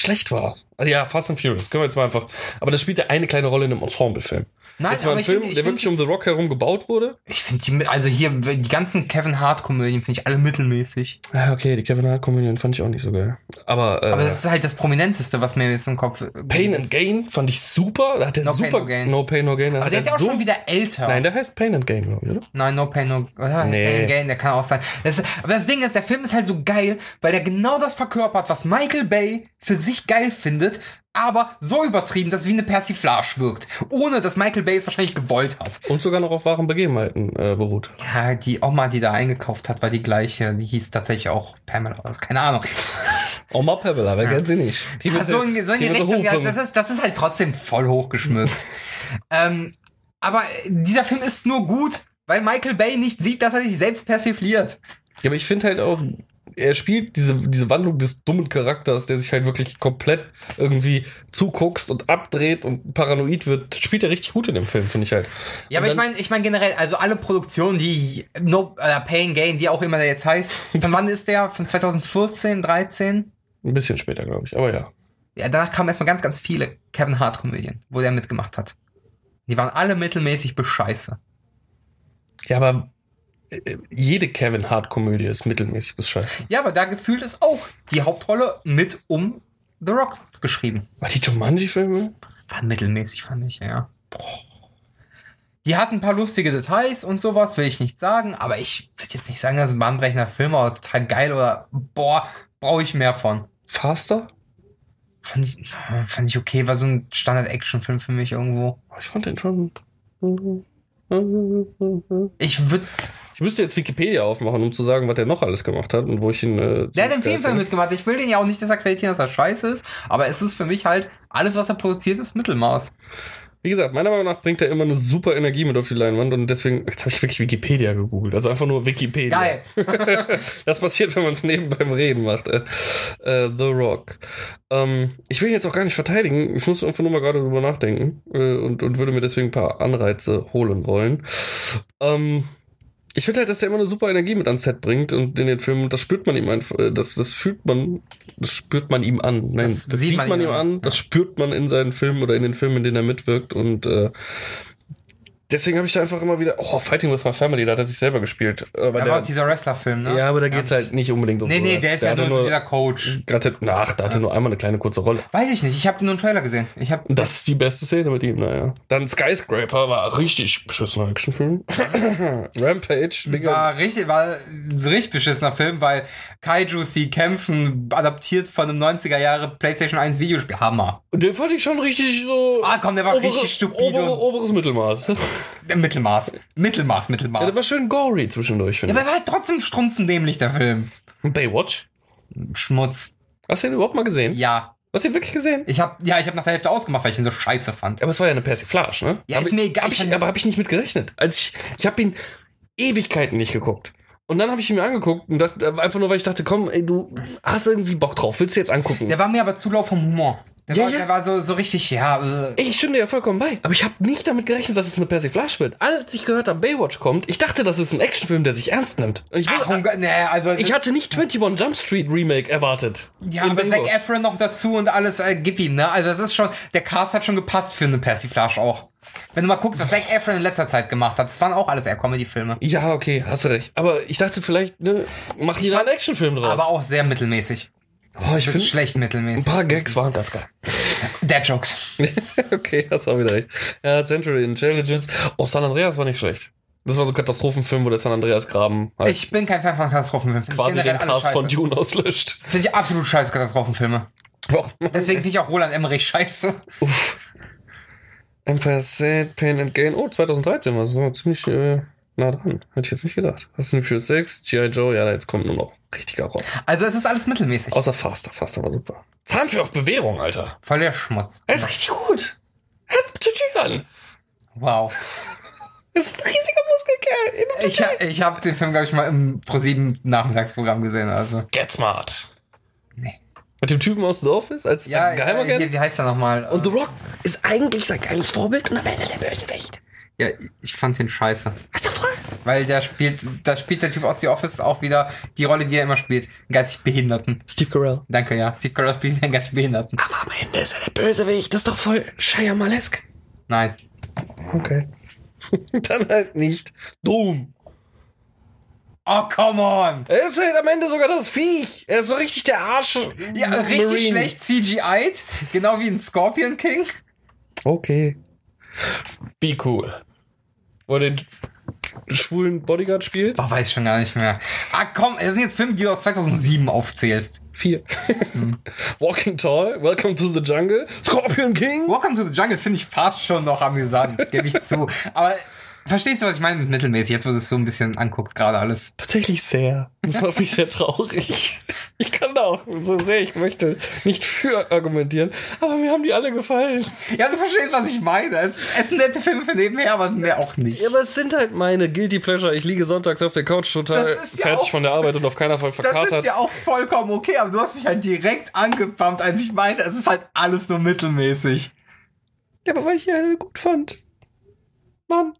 schlecht war. Also ja, Fast and Furious, können wir jetzt mal einfach. Aber das spielt ja eine kleine Rolle in einem Ensemble-Film. Nein, Jetzt aber ein Film, find- der find- wirklich um The Rock herum gebaut wurde. Ich finde die, also hier, die ganzen Kevin Hart-Komödien finde ich alle mittelmäßig. Ja, okay, die Kevin Hart-Komödien fand ich auch nicht so geil. Aber, äh, Aber das ist halt das Prominenteste, was mir jetzt im Kopf. Pain and Gain fand ich super. Da hat der No super. Pain, No Gain. No Pain, No Gain. da Aber der ist ja auch so, schon wieder älter. Nein, der heißt Pain and Gain, glaube ich, oder? Nein, No Pain, No oder? Nee. Pain and Gain, der kann auch sein. Das, aber das Ding ist, der Film ist halt so geil, weil der genau das verkörpert, was Michael Bay für sich geil findet, aber so übertrieben, dass es wie eine Persiflage wirkt. Ohne, dass Michael Bay es wahrscheinlich gewollt hat. Und sogar noch auf wahren Begebenheiten äh, beruht. Ja, die Oma, die da eingekauft hat, war die gleiche. Die hieß tatsächlich auch Pamela. Also keine Ahnung. Oma Pebble, wer kennt sie nicht? Die Ja, so in, so in die die Richtung, ja, das ist, das ist halt trotzdem voll hochgeschmückt. ähm, aber dieser Film ist nur gut, weil Michael Bay nicht sieht, dass er sich selbst persifliert. Ja, aber ich finde halt auch, er spielt diese, diese Wandlung des dummen Charakters, der sich halt wirklich komplett irgendwie zuguckst und abdreht und paranoid wird, spielt er richtig gut in dem Film, finde ich halt. Ja, Und aber ich meine, ich meine generell, also alle Produktionen, die No äh, Pain Gain, wie auch immer der jetzt heißt, von wann ist der? Von 2014, 13? Ein bisschen später, glaube ich, aber ja. Ja, danach kamen erstmal ganz, ganz viele Kevin Hart Komödien, wo der mitgemacht hat. Die waren alle mittelmäßig bescheiße. Ja, aber jede Kevin Hart-Komödie ist mittelmäßig bis scheiße. Ja, aber da gefühlt ist auch die Hauptrolle mit um The Rock geschrieben. War die Jumanji-Filme? War mittelmäßig, fand ich, ja. Die hatten ein paar lustige Details und sowas, will ich nicht sagen, aber ich würde jetzt nicht sagen, das ist ein bahnbrechender Film oder total geil oder boah, brauche ich mehr von. Faster? Fand ich, fand ich okay, war so ein Standard-Action-Film für mich irgendwo. Ich fand den schon. Ich würde. Ich müsste jetzt Wikipedia aufmachen, um zu sagen, was er noch alles gemacht hat und wo ich ihn. Äh, Der hat geil Filmfall finde. mitgemacht. Ich will den ja auch nicht disakkreditieren, dass er scheiße ist, aber es ist für mich halt, alles, was er produziert, ist Mittelmaß. Wie gesagt, meiner Meinung nach bringt er immer eine super Energie mit auf die Leinwand und deswegen, jetzt habe ich wirklich Wikipedia gegoogelt. Also einfach nur Wikipedia. Geil. das passiert, wenn man es neben beim Reden macht. Äh, äh, The Rock. Ähm, ich will ihn jetzt auch gar nicht verteidigen. Ich muss einfach nur mal gerade drüber nachdenken äh, und, und würde mir deswegen ein paar Anreize holen wollen. Ähm, ich finde halt, dass er immer eine super Energie mit ans Set bringt und in den Filmen, das spürt man ihm einfach, äh, das, das fühlt man, das spürt man ihm an. Nein, das, sieht man, ihm an, das spürt man in seinen Filmen oder in den Filmen, in denen er mitwirkt und äh, deswegen habe ich da einfach immer wieder, oh, Fighting with My Family, da hat er sich selber gespielt. Äh, weil Aber der, dieser Wrestler-Film, ne? ja, aber da geht's halt nicht unbedingt um Nee, nee, der ist ja hatte nur so dieser Coach. Hatte, ach, da hatte nur einmal eine kleine kurze Rolle. Weiß ich nicht, ich habe nur einen Trailer gesehen. Ich habe Das ist die beste Szene mit ihm, naja. Dann Skyscraper war richtig beschissener Actionfilm. Rampage, Digga. war richtig, war so richtig beschissener Film, weil Kaijus, die kämpfen, adaptiert von einem 90er Jahre PlayStation 1 Videospiel. Hammer. Und den fand ich schon richtig so. Ah, komm, der war richtig stupide. Obere, oberes Mittelmaß. Ja, Mittelmaß. Mittelmaß, Mittelmaß. der war schön gory zwischendurch, Ja, finde aber er war halt trotzdem strunzendämlich, der Film. ich. Baywatch? Schmutz. Hast du den überhaupt mal gesehen? Ja. Hast du ihn wirklich gesehen? Ich hab, ja, ich habe nach der Hälfte ausgemacht, weil ich ihn so scheiße fand. Aber es war ja eine Persiflage, ne? Ja, Hab ist ich, mir egal, Hab ich ich, aber habe ich nicht mit gerechnet. Als ich, ich habe ihn Ewigkeiten nicht geguckt. Und dann habe ich ihn mir angeguckt und dachte, einfach nur, weil ich dachte, komm, ey, du hast irgendwie Bock drauf, willst du jetzt angucken? Der war mir aber zu lau vom Humor. Der, Ja, war, ja. der war so, so richtig, ja, äh, ich stimme dir ja vollkommen bei. Aber ich habe nicht damit gerechnet, dass es eine Persiflage wird. Als ich gehört habe, Baywatch kommt, ich dachte, das ist ein Actionfilm, der sich ernst nimmt. Und ich, will- Ach, um Gott, nee, also. ich hatte nicht 21 Jump Street Remake erwartet. ja, aber Zac Baywatch. Efron noch dazu und alles, äh, gib ihm, ne? Also, es ist schon, der Cast hat schon gepasst für eine Persiflage auch. Wenn du mal guckst, was Zac Efron in letzter Zeit gemacht hat, das waren auch alles eher Comedy-Filme. Ja, okay, hast du recht. Aber ich dachte vielleicht, ne, mach hier einen Actionfilm draus. Aber auch sehr mittelmäßig. Oh, ich Das finde, schlecht ein mittelmäßig. paar Gags waren ganz geil. Dead Jokes. okay, hast auch wieder recht. Ja, Century Intelligence. Oh, San Andreas war nicht schlecht. Das war so ein Katastrophenfilm, wo der San Andreas Graben halt Ich bin kein Fan von Katastrophenfilmen. Quasi den Cast von. Dune auslöscht. Finde ich absolut scheiße Katastrophenfilme. Och, Deswegen finde ich auch Roland Emmerich scheiße. Empire State, Pain and Gain. Oh, 2013 war es. Das war ziemlich äh, nah dran. Hätte ich jetzt nicht gedacht. Fast and Furious 6, G.I. Joe, ja, jetzt kommt nur noch richtiger Rotz. Also es ist alles mittelmäßig. Außer Faster. Faster war super. Zahnfee auf Bewährung, Alter. Voll der Schmutz. Er ist richtig gut. Hat Tütüren. Wow. Er ist ein riesiger Muskelkerl. Ich, ha- ich habe den Film, glaube ich, mal im ProSieben Nachmittagsprogramm gesehen. Also. Get Smart. Nee. Mit dem Typen aus The Office als Ja, äh, ja Geheimagent. hier, wie heißt er nochmal? Und The Rock ist eigentlich sein geiles Vorbild und am Ende der Bösewicht. Ja, ich fand den scheiße. Ist doch voll. weil der spielt, da spielt der Typ aus The Office auch wieder die Rolle, die er immer spielt. Einen geistig Behinderten. Steve Carell. Danke, ja. Steve Carell spielt einen geistig Behinderten. Aber am Ende ist er der Bösewicht. Das ist doch voll Shyamalesk. Nein. Okay. Dann halt nicht. Doom. Oh, come on! Er ist halt am Ende sogar das Viech. Er ist so richtig der Arsch. Ja, richtig Marine. schlecht CGI'd. Genau wie ein Scorpion King. Okay. Be cool. Wo er den schwulen Bodyguard spielt. Boah, weiß schon gar nicht mehr. Ah, komm, es sind jetzt Filme, die du aus 2007 aufzählst. Vier. Walking Tall, Welcome to the Jungle, Scorpion King. Welcome to the Jungle finde ich fast schon noch amüsant, gebe ich zu. Aber verstehst du, was ich meine mit mittelmäßig? Jetzt, wo du es so ein bisschen anguckst, gerade alles. Tatsächlich sehr. Das macht mich sehr traurig. Ich kann da auch so sehr ich möchte nicht für argumentieren, aber mir haben die alle gefallen. Ja, du verstehst, was ich meine. Es, es sind nette Filme für nebenher, aber mehr auch nicht. Ja, aber es sind halt meine Guilty Pleasure. Ich liege sonntags auf der Couch total Das ja fertig auch- von der Arbeit und auf keiner Fall Das verkatert. ist ja auch vollkommen okay, aber du hast mich halt direkt angepumpt, als ich meinte, es ist halt alles nur mittelmäßig. Ja, aber weil ich die alle gut fand. Mann.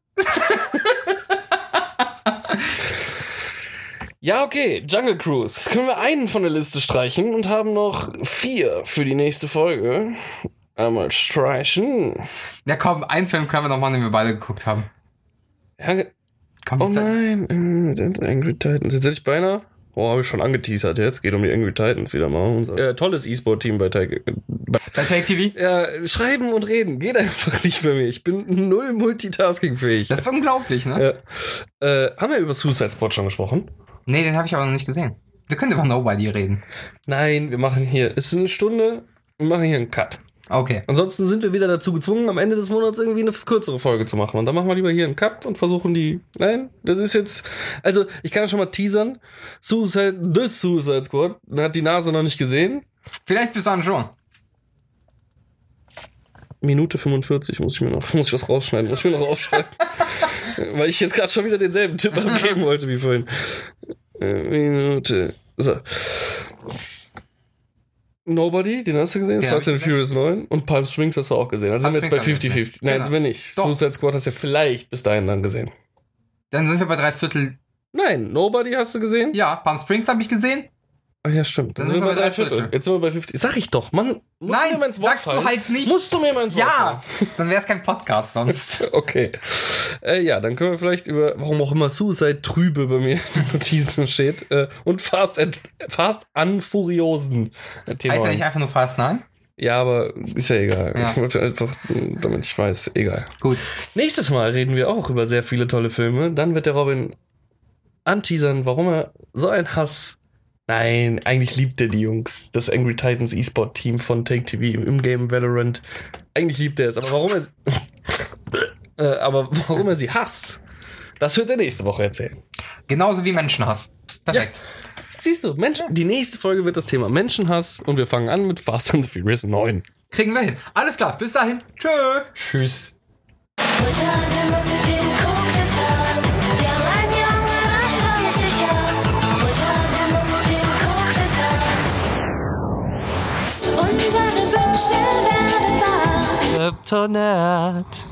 Ja, okay, Jungle Cruise. Jetzt können wir einen von der Liste streichen und haben noch vier für die nächste Folge. Einmal streichen. Ja, komm, einen Film können wir noch machen, den wir beide geguckt haben. Ja, Komm, oh nein, äh, Angry Titans. Jetzt hätte ich beinahe. Oh, habe ich schon angeteasert jetzt. Geht um die Angry Titans wieder mal. Unser, äh, tolles E-Sport-Team bei, Tig- bei Bei Take TV? Ja, schreiben und reden geht einfach nicht bei mir. Ich bin null multitaskingfähig. Das ist unglaublich, ne? Ja. Äh, haben wir über Suicide Squad schon gesprochen? Nee, den habe ich aber noch nicht gesehen. Wir können über Nobody reden. Nein, wir machen hier, es ist eine Stunde, wir machen hier einen Cut. Okay. Ansonsten sind wir wieder dazu gezwungen, am Ende des Monats irgendwie eine kürzere Folge zu machen. Und dann machen wir lieber hier einen Cut und versuchen die. Nein, das ist jetzt. Also, ich kann ja schon mal teasern. Suicide, The Suicide Squad hat die Nase noch nicht gesehen. Vielleicht bis dann schon. Minute 45 muss ich mir noch, muss ich was rausschneiden, muss ich mir noch aufschreiben. Weil ich jetzt gerade schon wieder denselben Tipp abgeben wollte wie vorhin. Äh, Minute. So. Nobody, den hast du gesehen? Den Fast and Furious 9 und Palm Springs hast du auch gesehen. Also sind wir Palm jetzt bei Springs ich 50-50. gesehen. Nein, Genau. sind wir nicht. Doch. Suicide Squad hast du ja vielleicht bis dahin dann gesehen. Dann sind wir bei drei Viertel. Nein, Nobody hast du gesehen? Ja, Palm Springs habe ich gesehen. Ach ja, stimmt. Dann, sind wir bei drei Viertel. Jetzt sind wir bei 50. Sag ich doch, Mann. Nein, du sagst du fallen? halt nicht. Musst du mir mal ins Wort Ja, dann wäre es kein Podcast sonst. Okay. Äh, ja, dann können wir vielleicht über, warum auch immer Suicide trübe bei mir in den Notizen steht, äh, und Fast, and, Fast an Furiosen äh, Thema. Heißt ja nicht einfach nur Fast 9? ja, aber ist ja egal. Ja. Ich wollte einfach, damit ich weiß, egal. Gut. Nächstes Mal reden wir auch über sehr viele tolle Filme. Dann wird der Robin anteasern, warum er so einen Hass. Nein, eigentlich liebt er die Jungs. Das Angry Titans E-Sport Team von Take TV im Game Valorant. Eigentlich liebt er es, aber warum er sie, äh, aber warum er sie hasst, das wird er nächste Woche erzählen. Genauso wie Menschenhass. Perfekt. Siehst du, Menschen, die nächste Folge wird das Thema Menschenhass und wir fangen an mit Fast and the Furious 9. Kriegen wir hin. Alles klar, bis dahin. Tschö. Tschüss. Unter Wünsche werden wahr. Kryptonat.